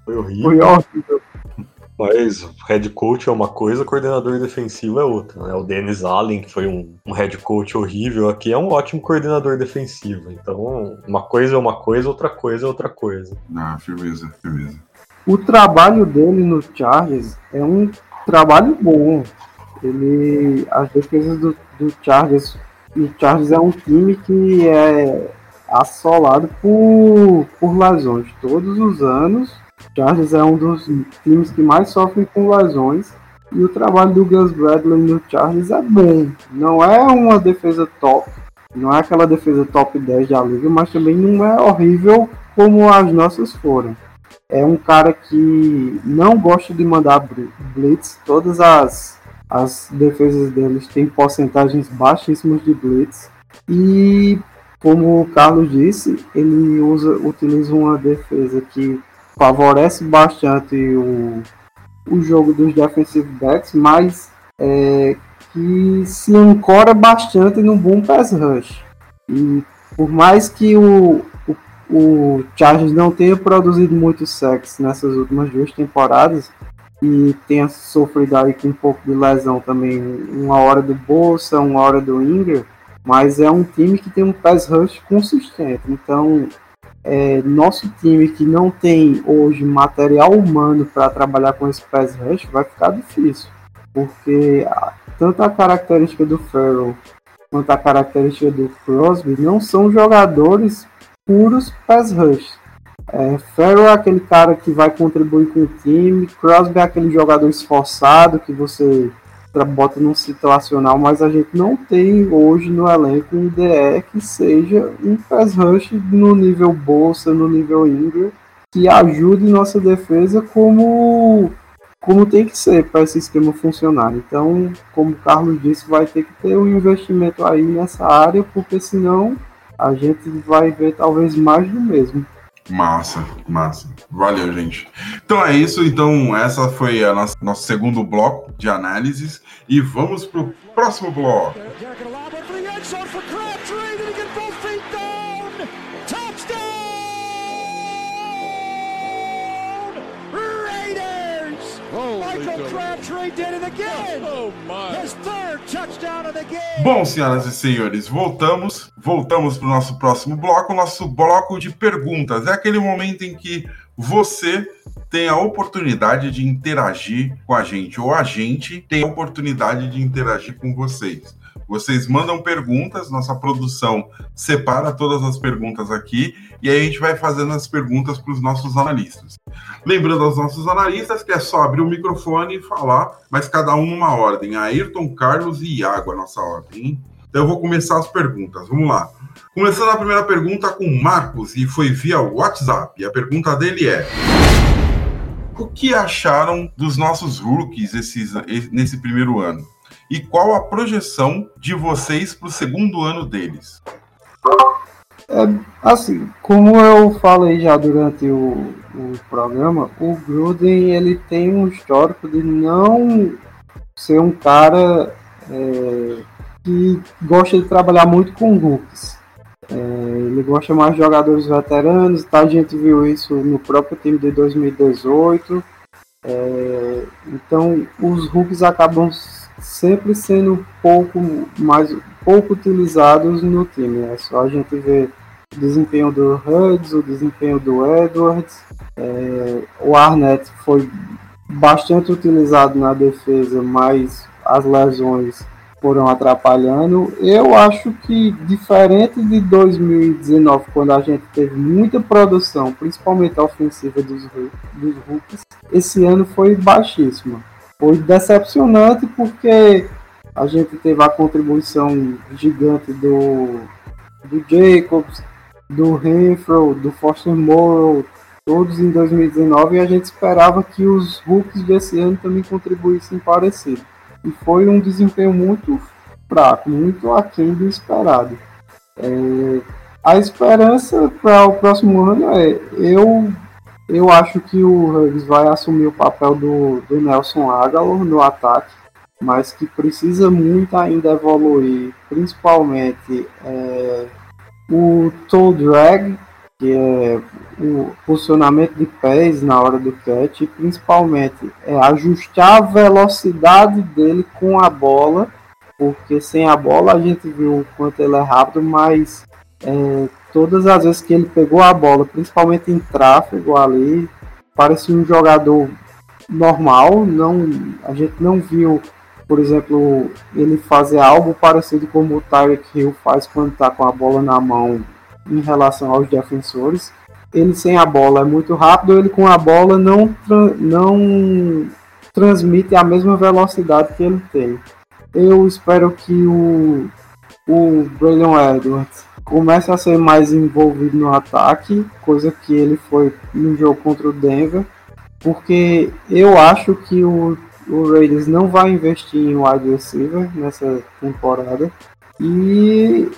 Foi horrível. Mas head coach é uma coisa, coordenador defensivo é outra. Né? O Dennis Allen, que foi um, um head coach horrível aqui, é um ótimo coordenador defensivo. Então, uma coisa é uma coisa, outra coisa é outra coisa. Ah, firmeza, firmeza. O trabalho dele no Chargers é um trabalho bom. Ele, as defesas do, do Chargers, o Chargers é um time que é assolado por, por lesões todos os anos Chargers é um dos times que mais sofrem com lesões. E o trabalho do Gus Bradley no Chargers é bom. Não é uma defesa top, não é aquela defesa top 10 da liga, mas também não é horrível como as nossas foram. É um cara que não gosta de mandar blitz. Todas as, as defesas deles têm porcentagens baixíssimas de blitz. E como o Carlos disse, ele usa, utiliza uma defesa que favorece bastante o, o jogo dos defensive backs, mas é, que se ancora bastante no bom pass rush. E por mais que o, o, o Chargers não tenha produzido muito sexo nessas últimas duas temporadas, e tenha sofrido aí com um pouco de lesão também, uma hora do Bolsa, uma hora do Ingram, mas é um time que tem um pass rush consistente. Então, é, nosso time que não tem hoje material humano para trabalhar com esse pass rush vai ficar difícil, porque tanto a característica do Farrell quanto a característica do Crosby não são jogadores puros pass rush. É, Farrell é aquele cara que vai contribuir com o time, Crosby é aquele jogador esforçado que você bota num situacional, mas a gente não tem hoje no elenco um DE que seja um pass rush no nível Bolsa, no nível Ingram, que ajude nossa defesa como como tem que ser para esse esquema funcionar. Então, como o Carlos disse, vai ter que ter um investimento aí nessa área, porque senão a gente vai ver talvez mais do mesmo. Massa, massa. Valeu, gente. Então é isso. Então, essa foi a nossa, nosso segundo bloco de análises. E vamos para o próximo bloco. Bom, senhoras e senhores, voltamos. Voltamos para o nosso próximo bloco, nosso bloco de perguntas. É aquele momento em que você tem a oportunidade de interagir com a gente, ou a gente tem a oportunidade de interagir com vocês. Vocês mandam perguntas, nossa produção separa todas as perguntas aqui e aí a gente vai fazendo as perguntas para os nossos analistas. Lembrando aos nossos analistas que é só abrir o microfone e falar, mas cada um numa ordem. Ayrton, Carlos e Iago, a nossa ordem. Então eu vou começar as perguntas. Vamos lá. Começando a primeira pergunta com Marcos e foi via WhatsApp. E a pergunta dele é: O que acharam dos nossos rookies esses, nesse primeiro ano? E qual a projeção de vocês para o segundo ano deles? É, assim, como eu falei já durante o, o programa, o Gruden ele tem um histórico de não ser um cara é, que gosta de trabalhar muito com rookies. É, ele gosta mais de jogadores veteranos, tá? a gente viu isso no próprio time de 2018. É, então, os rookies acabam sempre sendo pouco mais pouco utilizados no time. É só a gente ver o desempenho do Hurts, o desempenho do Edwards. É, o Arnett foi bastante utilizado na defesa, mas as lesões foram atrapalhando. Eu acho que, diferente de 2019, quando a gente teve muita produção, principalmente a ofensiva dos, dos rookies, esse ano foi baixíssima. Foi decepcionante porque a gente teve a contribuição gigante do, do Jacobs, do Renfro, do Foster Morrow, todos em 2019, e a gente esperava que os rookies desse ano também contribuíssem parecido. E foi um desempenho muito fraco, muito aquém do esperado. É, a esperança para o próximo ano é eu eu acho que o Huggs vai assumir o papel do, do Nelson Aguilar no ataque, mas que precisa muito ainda evoluir, principalmente é, o toe drag, que é o posicionamento de pés na hora do catch, e principalmente é ajustar a velocidade dele com a bola, porque sem a bola a gente viu o quanto ele é rápido, mas é, todas as vezes que ele pegou a bola, principalmente em tráfego ali, parecia um jogador normal, não, a gente não viu, por exemplo, ele fazer algo parecido como o Tyreek Hill faz quando está com a bola na mão em relação aos defensores. Ele sem a bola é muito rápido, ele com a bola não, não transmite a mesma velocidade que ele tem. Eu espero que o, o Braylon Edwards começa a ser mais envolvido no ataque, coisa que ele foi no jogo contra o Denver, porque eu acho que o, o Raiders não vai investir em wide receiver nessa temporada. E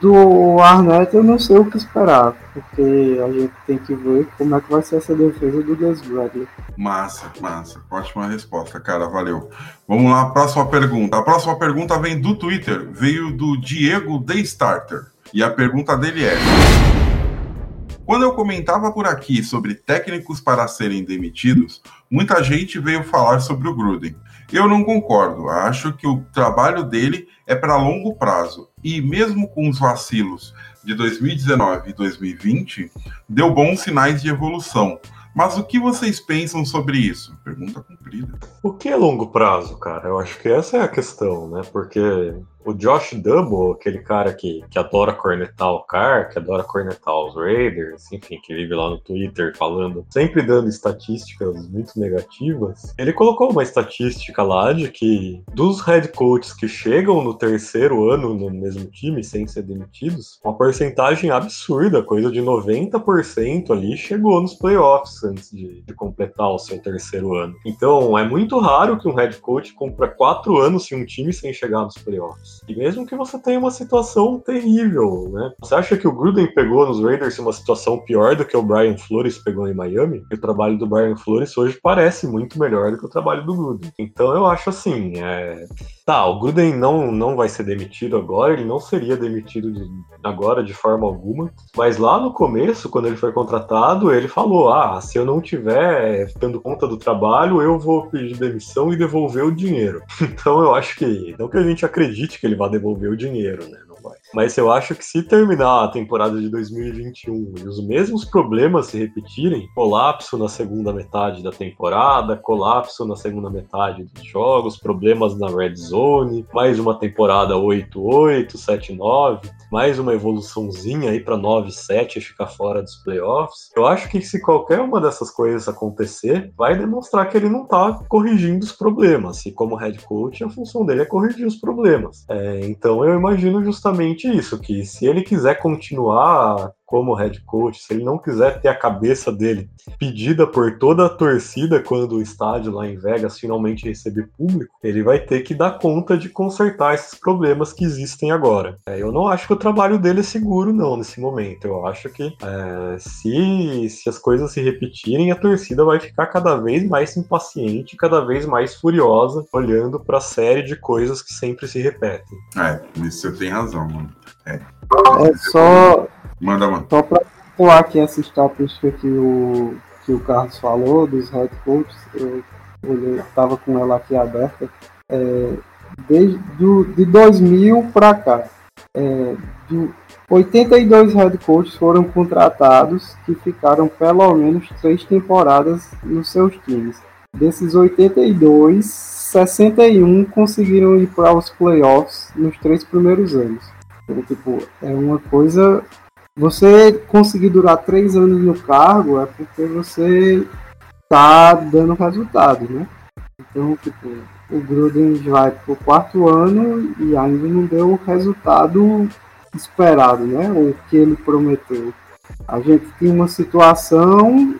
do Arnett eu não sei o que esperar, porque a gente tem que ver como é que vai ser essa defesa do Gus Bradley. Massa, massa. Ótima resposta, cara. Valeu. Vamos lá, próxima pergunta. A próxima pergunta vem do Twitter, veio do Diego The Starter. E a pergunta dele é: Quando eu comentava por aqui sobre técnicos para serem demitidos, muita gente veio falar sobre o Gruden. Eu não concordo. Acho que o trabalho dele é para longo prazo. E mesmo com os vacilos de 2019 e 2020, deu bons sinais de evolução. Mas o que vocês pensam sobre isso? Pergunta cumprida. O que é longo prazo, cara? Eu acho que essa é a questão, né? Porque o Josh Double, aquele cara que, que adora cornetar o Car, que adora cornetar os Raiders, enfim, que vive lá no Twitter falando, sempre dando estatísticas muito negativas, ele colocou uma estatística lá de que dos head coaches que chegam no terceiro ano no mesmo time sem ser demitidos, uma porcentagem absurda, coisa de 90% ali chegou nos playoffs antes de, de completar o seu terceiro ano. Então é muito raro que um head coach compra quatro anos em um time sem chegar nos playoffs. E mesmo que você tenha uma situação terrível, né? Você acha que o Gruden pegou nos Raiders uma situação pior do que o Brian Flores pegou em Miami? E o trabalho do Brian Flores hoje parece muito melhor do que o trabalho do Gruden. Então eu acho assim, é... tá, o Gruden não, não vai ser demitido agora, ele não seria demitido de, agora de forma alguma, mas lá no começo, quando ele foi contratado, ele falou, ah, se eu não tiver dando conta do trabalho, eu vou pedir demissão e devolver o dinheiro. *laughs* Então eu acho que. Não que a gente acredite que ele vai devolver o dinheiro, né? Mas eu acho que se terminar a temporada de 2021 e os mesmos problemas se repetirem, colapso na segunda metade da temporada, colapso na segunda metade dos jogos, problemas na red zone, mais uma temporada 8-8, 7-9, mais uma evoluçãozinha aí para 9-7 e ficar fora dos playoffs. Eu acho que se qualquer uma dessas coisas acontecer, vai demonstrar que ele não tá corrigindo os problemas. E como head coach, a função dele é corrigir os problemas. É, então eu imagino justamente isso, que se ele quiser continuar como head coach, se ele não quiser ter a cabeça dele pedida por toda a torcida quando o estádio lá em Vegas finalmente receber público, ele vai ter que dar conta de consertar esses problemas que existem agora. É, eu não acho que o trabalho dele é seguro, não, nesse momento. Eu acho que é, se, se as coisas se repetirem, a torcida vai ficar cada vez mais impaciente, cada vez mais furiosa, olhando para a série de coisas que sempre se repetem. É, nisso você tem razão, mano. É. É só, Manda, mano. só pra pular aqui essa estatística que o, que o Carlos falou dos head coaches, eu olhei, tava com ela aqui aberta. É, desde do, de 2000 para cá, é, do, 82 head coaches foram contratados que ficaram pelo menos três temporadas nos seus times. Desses 82, 61 conseguiram ir para os playoffs nos três primeiros anos. Tipo, é uma coisa. Você conseguir durar três anos no cargo é porque você tá dando resultado, né? Então, tipo, o Gruden vai pro quarto ano e ainda não deu o resultado esperado, né? O que ele prometeu. A gente tinha uma situação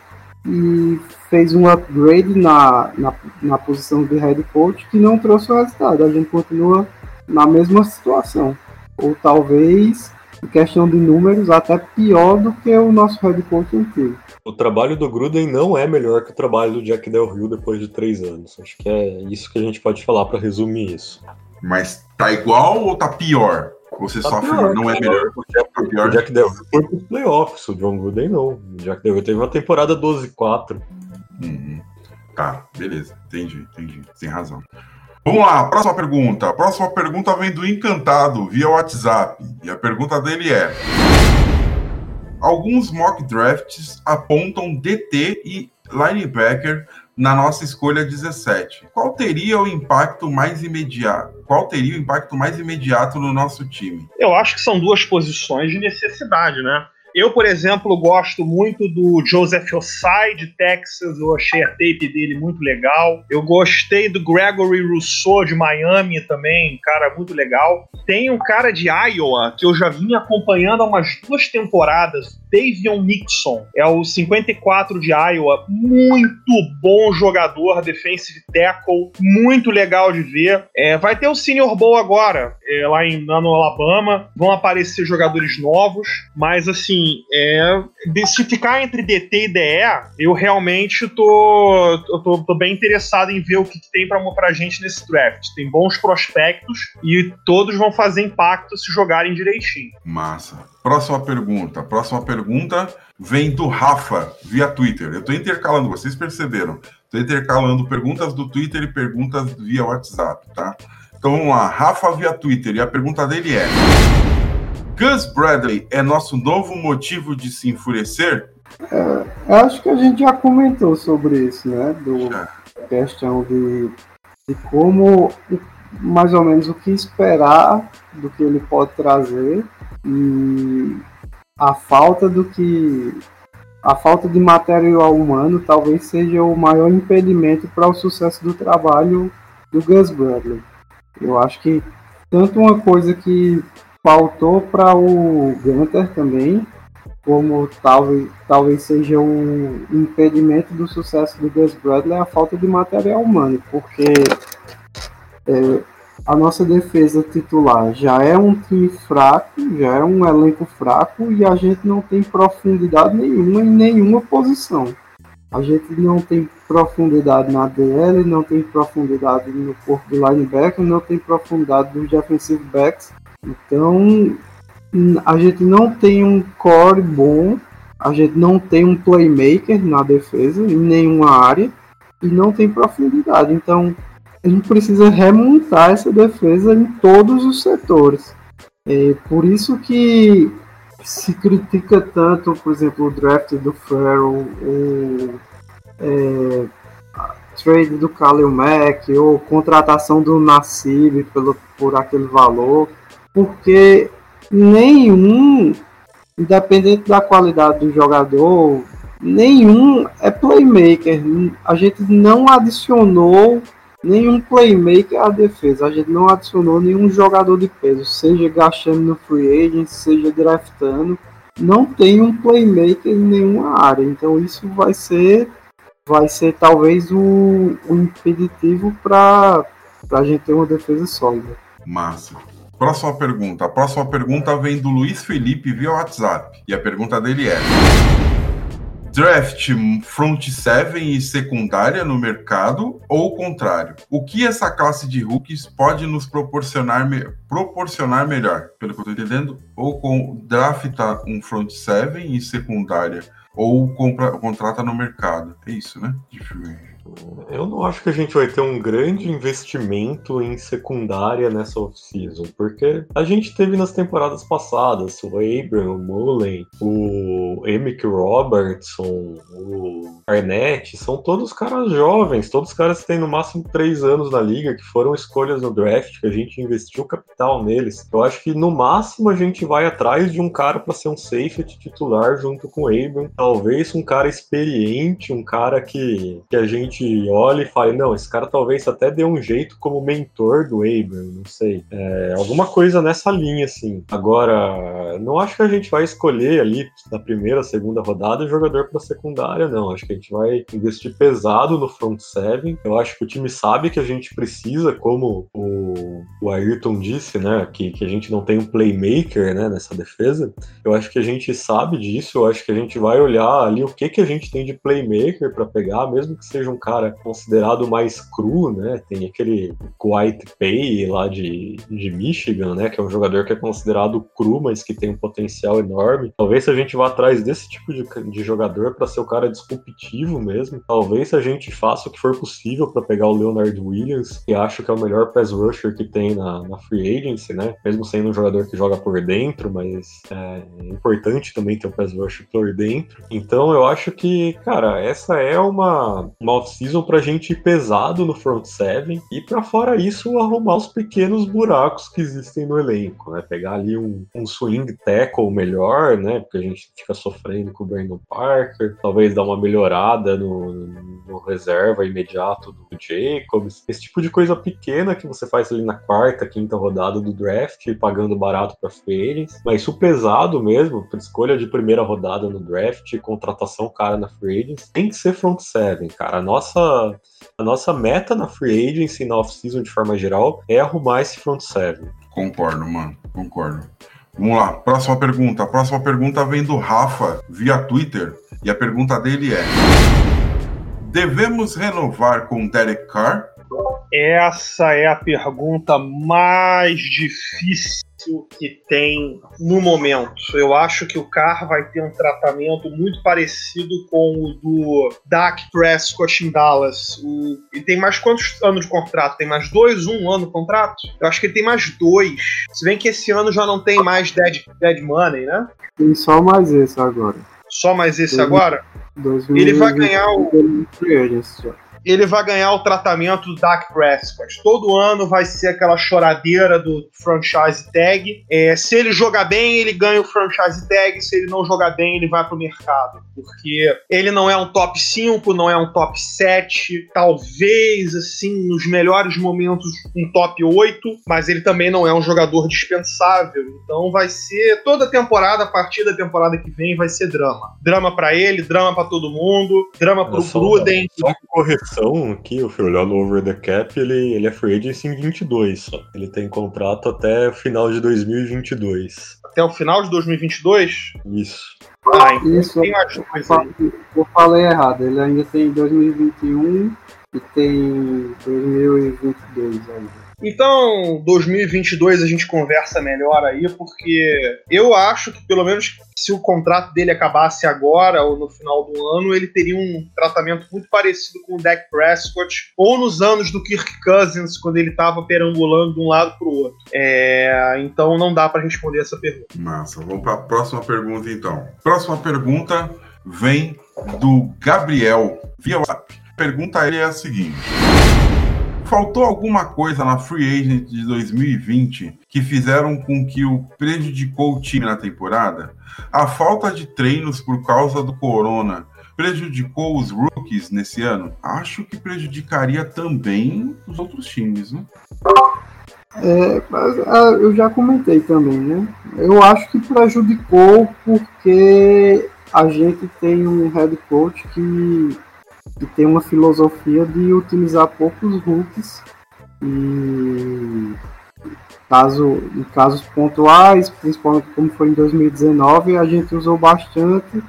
e fez um upgrade na, na, na posição de head coach que não trouxe o resultado. A gente continua na mesma situação. Ou talvez, em questão de números, até pior do que o nosso head coach antigo. O trabalho do Gruden não é melhor que o trabalho do Jack Del Rio depois de três anos. Acho que é isso que a gente pode falar para resumir isso. Mas tá igual ou tá pior? Você Tá só pior, afirma, não é tá melhor. O Jack, Tá o pior. Jack Del Rio foi pros playoffs, o John Gruden não. O Jack Del Rio teve uma temporada 12-4. Uhum. Tá, beleza. Entendi, entendi. Tem razão. Vamos lá, próxima pergunta. A próxima pergunta vem do Encantado, via WhatsApp. E a pergunta dele é: Alguns mock drafts apontam DT e linebacker na nossa escolha 17. Qual teria o impacto mais imediato? Qual teria o impacto mais imediato no nosso time? Eu acho que são duas posições de necessidade, né? Eu, por exemplo, gosto muito do Joseph Osai de Texas, eu achei a tape dele muito legal. Eu gostei do Gregory Rousseau de Miami também, um cara muito legal. Tem um cara de Iowa que eu já vim acompanhando há umas duas temporadas, Davion Nixon, é o 54 de Iowa, muito bom jogador, defensive tackle, muito legal de ver. É, vai ter o Senior Bowl agora, é, lá, em, lá no Alabama, vão aparecer jogadores novos, mas assim, é, de- se ficar entre DT e DE, eu realmente tô, eu tô, tô bem interessado em ver o que, que tem pra, pra gente nesse draft. Tem bons prospectos e todos vão fazer impacto se jogarem direitinho. Massa. Próxima pergunta. Próxima pergunta vem do Rafa, via Twitter. Eu tô intercalando, vocês perceberam. Tô intercalando perguntas do Twitter e perguntas via WhatsApp, tá? Então vamos lá. Rafa via Twitter. E a pergunta dele é: Gus Bradley é nosso novo motivo de se enfurecer? Eu acho que a gente já comentou sobre isso, né? Do Já. questão de, de como, mais ou menos, o que esperar do que ele pode trazer e a falta do que. A falta de material humano talvez seja o maior impedimento para o sucesso do trabalho do Gus Bradley. Eu acho que tanto uma coisa que faltou para o Gunter também, como talvez, talvez seja um impedimento do sucesso do Gus Bradley a falta de material humano, porque é, a nossa defesa titular já é um time fraco, já é um elenco fraco e a gente não tem profundidade nenhuma em nenhuma posição. A gente não tem profundidade na DL, não tem profundidade no corpo do linebacker, não tem profundidade dos defensive backs. Então, a gente não tem um core bom, a gente não tem um playmaker na defesa em nenhuma área. e não tem profundidade. Então, a gente precisa remontar essa defesa em todos os setores. É por isso que se critica tanto, por exemplo, o draft do Farrell, o é, trade do Kalil Mack, ou contratação do Nassib pelo, por aquele valor, porque nenhum, independente da qualidade do jogador, nenhum é playmaker. A gente não adicionou nenhum playmaker à defesa. A gente não adicionou nenhum jogador de peso, seja gastando no free agent, seja draftando. Não tem um playmaker em nenhuma área. Então isso vai ser vai ser talvez o, o impeditivo para a gente ter uma defesa sólida. Massa. Próxima pergunta. A próxima pergunta vem do Luiz Felipe via WhatsApp. E a pergunta dele é: draft front seven e secundária no mercado ou o contrário? O que essa classe de rookies pode nos proporcionar, me proporcionar melhor? Pelo que eu estou entendendo, ou com draftar um front seven e secundária ou compra, contrata no mercado. É isso, né? Eu não acho que a gente vai ter um grande investimento em secundária nessa off-season, porque a gente teve nas temporadas passadas o Abram, o Mullen, o Emick Robertson, o Arnett, são todos caras jovens, todos caras que têm no máximo três anos na liga, que foram escolhas no draft, que a gente investiu capital neles. Eu acho que no máximo a gente vai atrás de um cara para ser um safety titular junto com o Abram, talvez um cara experiente, um cara que, que a gente gente olha e fale, não, esse cara talvez até dê um jeito como mentor do Abram, não sei. É, alguma coisa nessa linha, assim. Agora, não acho que a gente vai escolher ali na primeira, segunda rodada jogador para secundária, não. Acho que a gente vai investir pesado no front seven. Eu acho que o time sabe que a gente precisa, como o, o Ayrton disse, né, que, que a gente não tem um playmaker, né, nessa defesa. Eu acho que a gente sabe disso. Eu acho que a gente vai olhar ali o que que a gente tem de playmaker para pegar, mesmo que seja um cara considerado mais cru, né? Tem aquele White Pay lá de, de Michigan, né? Que é um jogador que é considerado cru, mas que tem um potencial enorme. Talvez se a gente vá atrás desse tipo de, de jogador para ser o cara disruptivo mesmo, talvez a gente faça o que for possível para pegar o Leonard Williams, que acho que é o melhor pass rusher que tem na, na free agency, né? Mesmo sendo um jogador que joga por dentro, mas é importante também ter um pass rusher por dentro. Então eu acho que, cara, essa é uma, uma off-season pra gente ir pesado no front seven e para fora isso arrumar os pequenos buracos que existem no elenco, né? Pegar ali um, um swing tackle melhor, né? Porque a gente fica sofrendo com o Brandon Parker, talvez dar uma melhorada no, no reserva imediato do Jacobs, esse tipo de coisa pequena que você faz ali na quarta, quinta rodada do draft, pagando barato para free mas isso pesado mesmo, escolha de primeira rodada no draft, contratação cara na free agents, tem que ser front seven, cara. A nossa nossa, a nossa meta na free agency, na off-season de forma geral, é arrumar esse front seven. Concordo, mano, concordo. Vamos lá, próxima pergunta. A próxima pergunta vem do Rafa via Twitter e a pergunta dele é: Devemos renovar com Derek Carr? Essa é a pergunta mais difícil que tem no momento. Eu acho que o Carr vai ter um tratamento muito parecido com o do Dak Prescott em Dallas. O... Ele tem mais quantos anos de contrato? Tem mais dois, um ano de contrato? Eu acho que ele tem mais dois. Se bem que esse ano já não tem mais dead, dead money, né? Tem só mais esse agora. Só mais esse agora? Ele vai ganhar o ele vai ganhar o tratamento do Dak Prescott. Todo ano vai ser aquela choradeira do franchise tag. É, se ele jogar bem, ele ganha o franchise tag. Se ele não jogar bem, ele vai pro mercado. Porque ele não é um top 5, não é um top 7. Talvez, assim, nos melhores momentos, um top 8. Mas ele também não é um jogador dispensável. Então vai ser toda temporada, a partir da temporada que vem, vai ser drama. Drama para ele, drama para todo mundo, drama pro Gruden. Só correção correção aqui, eu fui olhar no Over the Cap, ele, ele é free agent em 22 só. Ele tem contrato até o final de 2022. Até o final de 2022? Isso. Ah, então Isso, tem mais coisa Eu falei errado, ele ainda tem 2021 e tem 2022 ainda. Então, 2022 a gente conversa melhor aí, porque eu acho que pelo menos se o contrato dele acabasse agora ou no final do ano, ele teria um tratamento muito parecido com o Dak Prescott ou nos anos do Kirk Cousins, quando ele estava perambulando de um lado para o outro. É, então não dá para responder essa pergunta. Massa, vamos para a próxima pergunta então. Próxima pergunta vem do Gabriel via WhatsApp. Pergunta a ele é a seguinte: Faltou alguma coisa na Free Agent de 2020 que fizeram com que o prejudicou o time na temporada? A falta de treinos por causa do corona prejudicou os rookies nesse ano? Acho que prejudicaria também os outros times, né? É, ah, eu já comentei também, né? Eu acho que prejudicou porque a gente tem um head coach que, que tem uma filosofia de utilizar poucos rookies e caso, em casos pontuais, principalmente como foi em 2019, a gente usou bastante,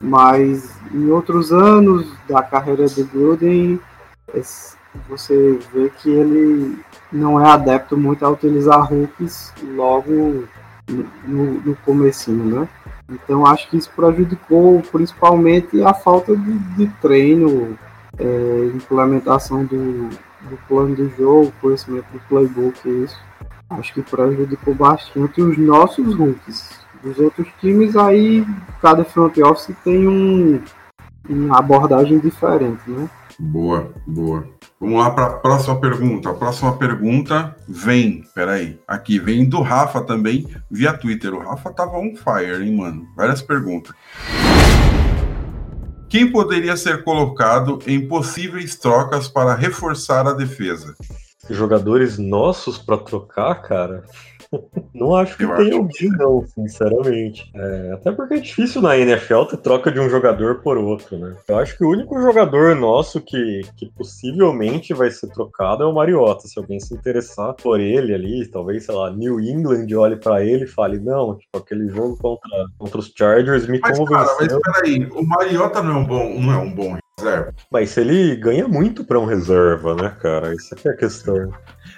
mas em outros anos da carreira do Gruden, você vê que ele não é adepto muito a utilizar rookies logo no, no comecinho, né? Então acho que isso prejudicou principalmente a falta de, de treino, é, implementação do, do, plano de jogo, conhecimento do playbook, isso. Acho que prejudicou bastante os nossos rookies. Dos outros times aí, cada front office tem um, uma abordagem diferente, né? Boa, boa. Vamos lá para a próxima pergunta. A próxima pergunta vem, peraí, aqui, vem do Rafa também, via Twitter. O Rafa tava on fire, hein, mano? Várias perguntas. Quem poderia ser colocado em possíveis trocas para reforçar a defesa? Jogadores nossos para trocar, cara? *laughs* Não acho que eu tenha alguém, não, sinceramente. É, até porque é difícil na NFL ter troca de um jogador por outro, né? Eu acho que o único jogador nosso que, que possivelmente vai ser trocado é o Mariota. Se alguém se interessar por ele ali, talvez, sei lá, New England olhe para ele e fale: não, tipo, aquele jogo contra, contra os Chargers me mas, convenceu. Cara, mas peraí, o Mariota não é um bom, não é um bom reserva. Mas ele ganha muito para um reserva, né, cara? Isso aqui é a questão.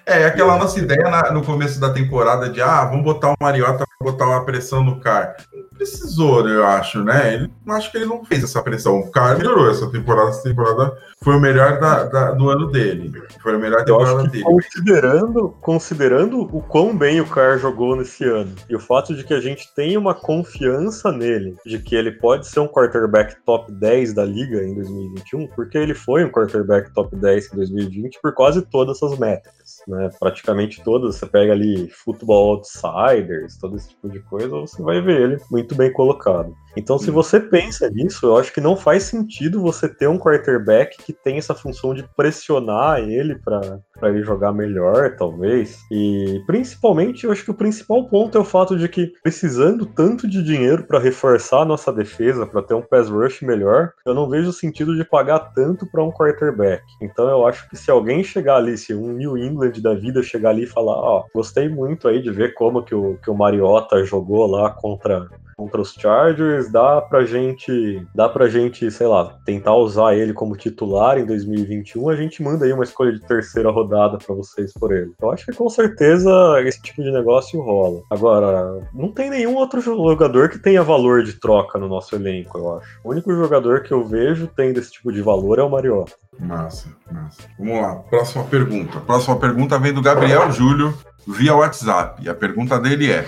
É, aquela nossa ideia na, no começo da temporada de ah, vamos botar o Mariota para botar uma pressão no cara. Precisou, né, eu acho, né? Ele, acho que ele não fez essa pressão. O cara melhorou essa temporada. Essa temporada foi o melhor da, da, do ano dele. Foi a melhor temporada dele. Considerando, considerando o quão bem o Carr jogou nesse ano e o fato de que a gente tem uma confiança nele, de que ele pode ser um quarterback top 10 da liga em 2021, porque ele foi um quarterback top 10 em 2020 por quase todas essas métricas né? Praticamente todas. Você pega ali Football Outsiders, todo esse tipo de coisa, você vai ver ele muito bem colocado. Então, se você pensa nisso, eu acho que não faz sentido você ter um quarterback que tem essa função de pressionar ele para ele jogar melhor, talvez. E principalmente, eu acho que o principal ponto é o fato de que, precisando tanto de dinheiro para reforçar a nossa defesa, para ter um pass rush melhor, eu não vejo sentido de pagar tanto para um quarterback. Então, eu acho que se alguém chegar ali, se um New England da vida chegar ali e falar: Ó, oh, gostei muito aí de ver como que o, que o Mariota jogou lá contra contra os Chargers, dá pra gente, dá pra gente, sei lá, tentar usar ele como titular em 2021, a gente manda aí uma escolha de terceira rodada para vocês por ele. Eu acho que com certeza esse tipo de negócio rola. Agora, não tem nenhum outro jogador que tenha valor de troca no nosso elenco, eu acho. O único jogador que eu vejo tendo esse tipo de valor é o Mariota. Massa, massa. Vamos lá, próxima pergunta. Próxima pergunta vem do Gabriel Júlio via WhatsApp. E a pergunta dele é: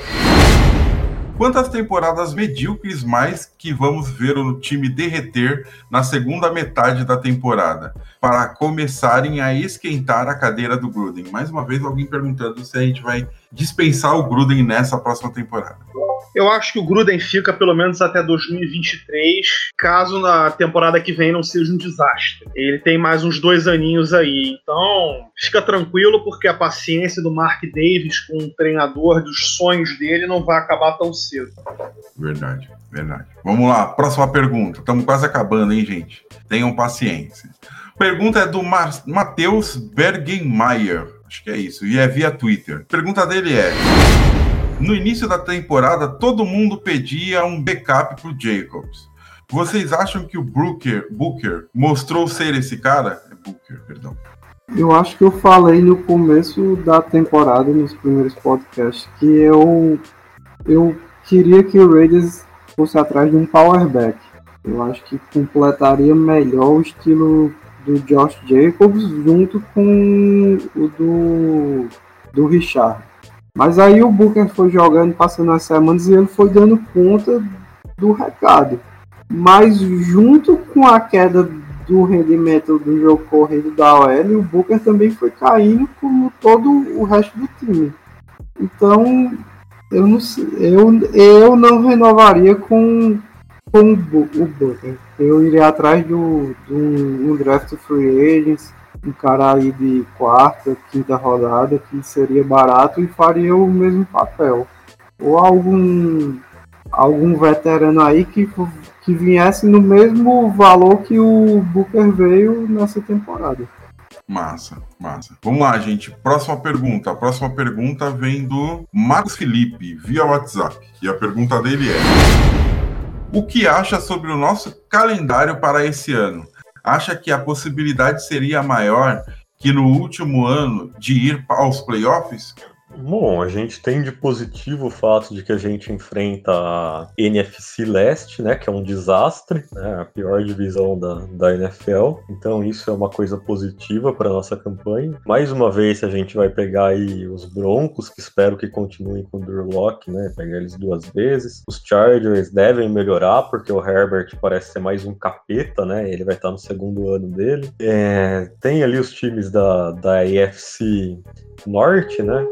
Quantas temporadas medíocres mais que vamos ver o time derreter na segunda metade da temporada para começarem a esquentar a cadeira do Gruden? Mais uma vez, alguém perguntando se a gente vai dispensar o Gruden nessa próxima temporada. Eu acho que o Gruden fica pelo menos até 2023, caso na temporada que vem não seja um desastre. Ele tem mais uns dois aninhos aí, então fica tranquilo porque a paciência do Mark Davis com o treinador dos sonhos dele não vai acabar tão cedo. Verdade, verdade. Vamos lá, próxima pergunta. Estamos quase acabando, hein, gente? Tenham paciência. Pergunta é do Matheus Bergenmeier. Acho que é isso. E é via Twitter. A pergunta dele é: No início da temporada, todo mundo pedia um backup pro Jacobs. Vocês acham que o Booker, Booker mostrou ser esse cara? É Booker, perdão. Eu acho que eu falei no começo da temporada, nos primeiros podcasts, que eu, eu queria que o Raiders fosse atrás de um powerback. Eu acho que completaria melhor o estilo do Josh Jacobs junto com o do, do Richard. Mas aí o Booker foi jogando, passando as semanas e ele foi dando conta do recado. Mas junto com a queda do rendimento do jogo corrido da OL, o Booker também foi caindo como todo o resto do time. Então eu não, eu, eu não renovaria com, com o Booker. Eu iria atrás do, do um draft free agents, um cara aí de quarta, quinta rodada, que seria barato e faria o mesmo papel. Ou algum algum veterano aí que, que viesse no mesmo valor que o Booker veio nessa temporada. Massa, massa. Vamos lá, gente. Próxima pergunta. A próxima pergunta vem do Marcos Felipe, via WhatsApp. E a pergunta dele é: O que acha sobre o nosso calendário para esse ano? Acha que a possibilidade seria maior que no último ano de ir aos playoffs? Bom, a gente tem de positivo o fato de que a gente enfrenta a NFC Leste, né, que é um desastre, né, a pior divisão da, da NFL. Então isso é uma coisa positiva para nossa campanha. Mais uma vez a gente vai pegar aí os Broncos, que espero que continuem com o Drew Locke, né, pegar eles duas vezes. Os Chargers devem melhorar porque o Herbert parece ser mais um capeta, né? Ele vai estar no segundo ano dele. É, tem ali os times da da AFC Norte, né?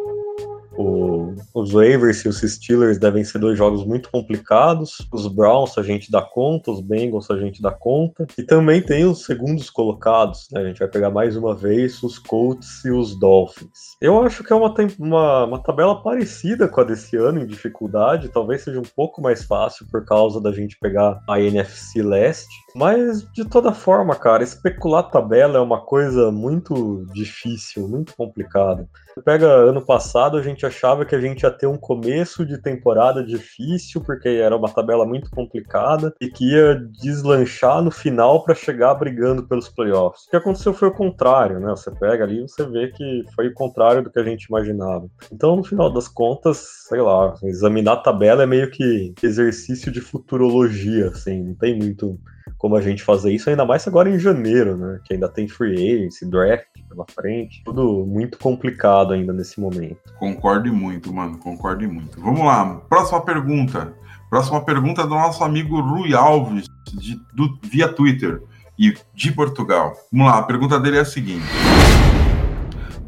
O, os Ravens e os Steelers devem ser dois jogos muito complicados. Os Browns a gente dá conta, os Bengals a gente dá conta. E também tem os segundos colocados, né? A gente vai pegar mais uma vez os Colts e os Dolphins. Eu acho que é uma, uma, uma tabela parecida com a desse ano em dificuldade. Talvez seja um pouco mais fácil por causa da gente pegar a NFC Leste. Mas de toda forma, cara, especular tabela é uma coisa muito difícil, muito complicada. Pega ano passado, a gente achava que a gente ia ter um começo de temporada difícil, porque era uma tabela muito complicada e que ia deslanchar no final para chegar brigando pelos playoffs. O que aconteceu foi o contrário, né? Você pega ali e você vê que foi o contrário do que a gente imaginava. Então, no final das contas, sei lá, examinar a tabela é meio que exercício de futurologia, assim, não tem muito como a gente fazer isso, ainda mais agora em janeiro, né? Que ainda tem free agency, draft pela frente. Tudo muito complicado ainda nesse momento. Concordo muito, mano. Concordo muito. Vamos lá. Próxima pergunta. Próxima pergunta do nosso amigo Rui Alves, de, do, via Twitter e de Portugal. Vamos lá, a pergunta dele é a seguinte.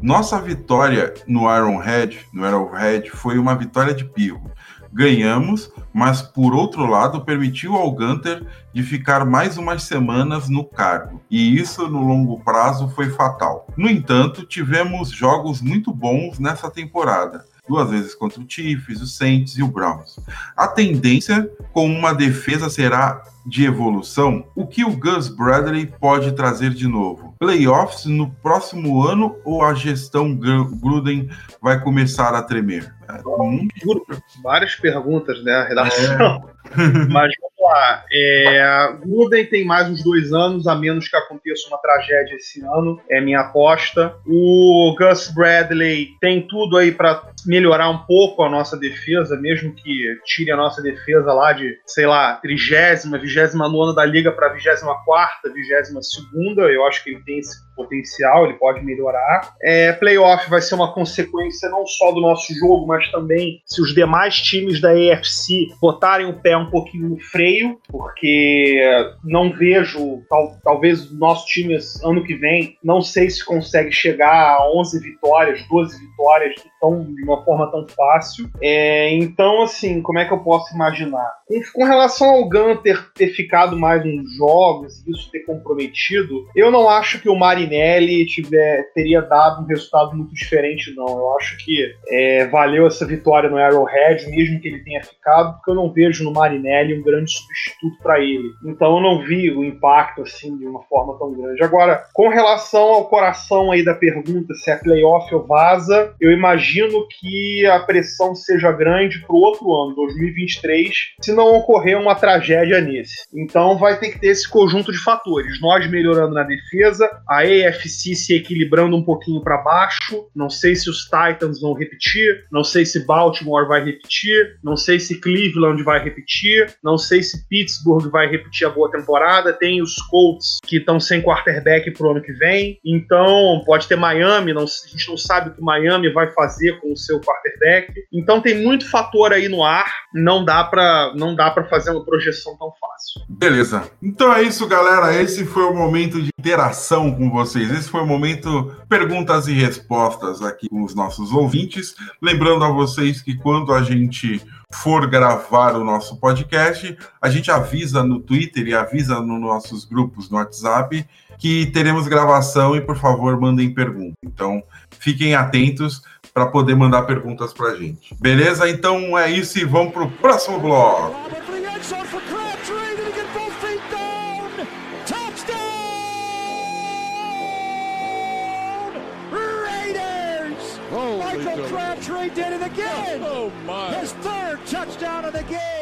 Nossa vitória no Ironhead, no Arrowhead, foi uma vitória de pirro ganhamos, mas por outro lado permitiu ao Gunter de ficar mais umas semanas no cargo, e isso no longo prazo foi fatal. No entanto, tivemos jogos muito bons nessa temporada. Duas vezes contra o Chiefs, o Saints e o Browns. A tendência com uma defesa será de evolução, o que o Gus Bradley pode trazer de novo? Playoffs no próximo ano ou a gestão Gruden vai começar a tremer? É, várias perguntas, né? A redação. É. *laughs* Mas vamos lá. É, Gruden tem mais uns dois anos, a menos que aconteça uma tragédia esse ano. É minha aposta. O Gus Bradley tem tudo aí para melhorar um pouco a nossa defesa, mesmo que tire a nossa defesa lá de, sei lá, trigésima, 29 da liga para 24, 22. Eu acho que ele tem esse potencial, ele pode melhorar. É, playoff vai ser uma consequência não só do nosso jogo, mas também se os demais times da AFC botarem o pé um pouquinho no freio, porque não vejo, tal, talvez o nosso time ano que vem, não sei se consegue chegar a 11 vitórias, 12 vitórias tão, de uma forma tão fácil. É, então, assim, como é que eu posso imaginar? Com, com relação ao Gunter ter ficado mais nos jogos e isso ter comprometido, eu não acho que o Marinelli tiver, teria dado um resultado muito diferente, não. Eu acho que é, valeu essa vitória no Arrowhead, mesmo que ele tenha ficado, porque eu não vejo no Marinelli um grande substituto para ele. Então eu não vi o impacto assim de uma forma tão grande. Agora, com relação ao coração aí da pergunta se é playoff ou vaza, eu imagino imagino que a pressão seja grande para o outro ano, 2023, se não ocorrer uma tragédia nesse. Então vai ter que ter esse conjunto de fatores. Nós melhorando na defesa, a AFC se equilibrando um pouquinho para baixo. Não sei se os Titans vão repetir, não sei se Baltimore vai repetir, não sei se Cleveland vai repetir, não sei se Pittsburgh vai repetir a boa temporada. Tem os Colts que estão sem quarterback pro ano que vem. Então pode ter Miami, não, a gente não sabe o que Miami vai fazer com o seu quarterback. Então tem muito fator aí no ar. Não dá para não dá para fazer uma projeção tão fácil. Beleza. Então é isso, galera. Esse foi o momento de interação com vocês. Esse foi o momento perguntas e respostas aqui com os nossos ouvintes. Lembrando a vocês que quando a gente for gravar o nosso podcast, a gente avisa no Twitter e avisa nos nossos grupos no WhatsApp que teremos gravação e, por favor, mandem perguntas. Então, fiquem atentos para poder mandar perguntas para a gente. Beleza? Então é isso e vamos para o próximo bloco.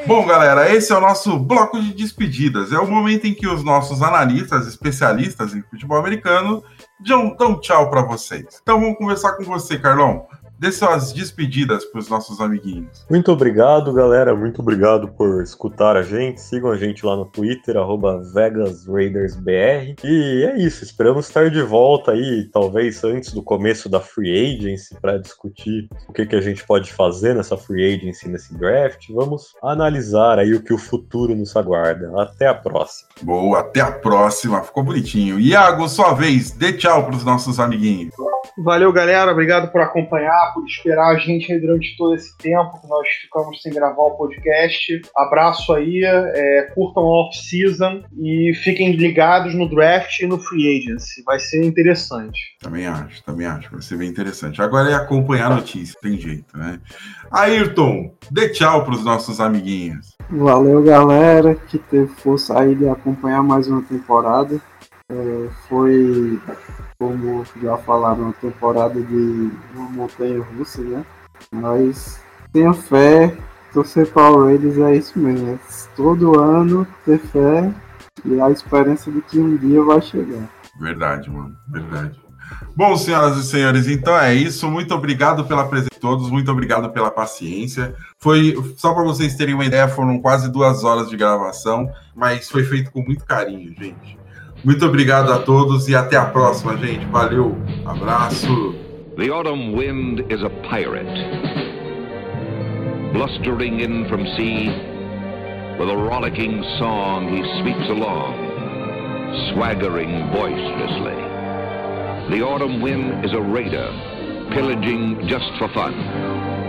Bom, galera, esse é o nosso bloco de despedidas. É o momento em que os nossos analistas, especialistas em futebol americano, dão, tchau para vocês. Então vamos começar com você, Carlão dê suas despedidas para os nossos amiguinhos. Muito obrigado, galera. Muito obrigado por escutar a gente. Sigam a gente lá no Twitter, VegasRaidersBR. E é isso. Esperamos estar de volta aí, talvez antes do começo da Free Agency, para discutir o que, que a gente pode fazer nessa Free Agency, nesse draft. Vamos analisar aí o que o futuro nos aguarda. Até a próxima. Boa, até a próxima. Ficou bonitinho. Iago, sua vez. Dê tchau para os nossos amiguinhos. Valeu, galera. Obrigado por acompanhar, por esperar a gente aí durante todo esse tempo que nós ficamos sem gravar o podcast. Abraço aí, é, curtam a off-season e fiquem ligados no draft e no free agency. Vai ser interessante. Também acho, também acho. Vai ser bem interessante. Agora é acompanhar a notícia, tem jeito, né? Ayrton, dê tchau para os nossos amiguinhos. Valeu, galera, que teve força aí de acompanhar mais uma temporada. É, foi como já falaram, uma temporada de uma montanha russa, né? Mas tenha fé, torcer para o Raiders é isso mesmo. É todo ano ter fé e a esperança de que um dia vai chegar. Verdade, mano, verdade. Bom, senhoras e senhores, então é isso. Muito obrigado pela presença de todos, muito obrigado pela paciência. Foi só para vocês terem uma ideia, foram quase duas horas de gravação, mas foi feito com muito carinho, gente. Muito obrigado a todos e até a próxima, gente. Valeu, abraço. The autumn wind is a pirate, blustering in from sea. With a rollicking song, he sweeps along, swaggering boisterously. The autumn wind is a raider, pillaging just for fun.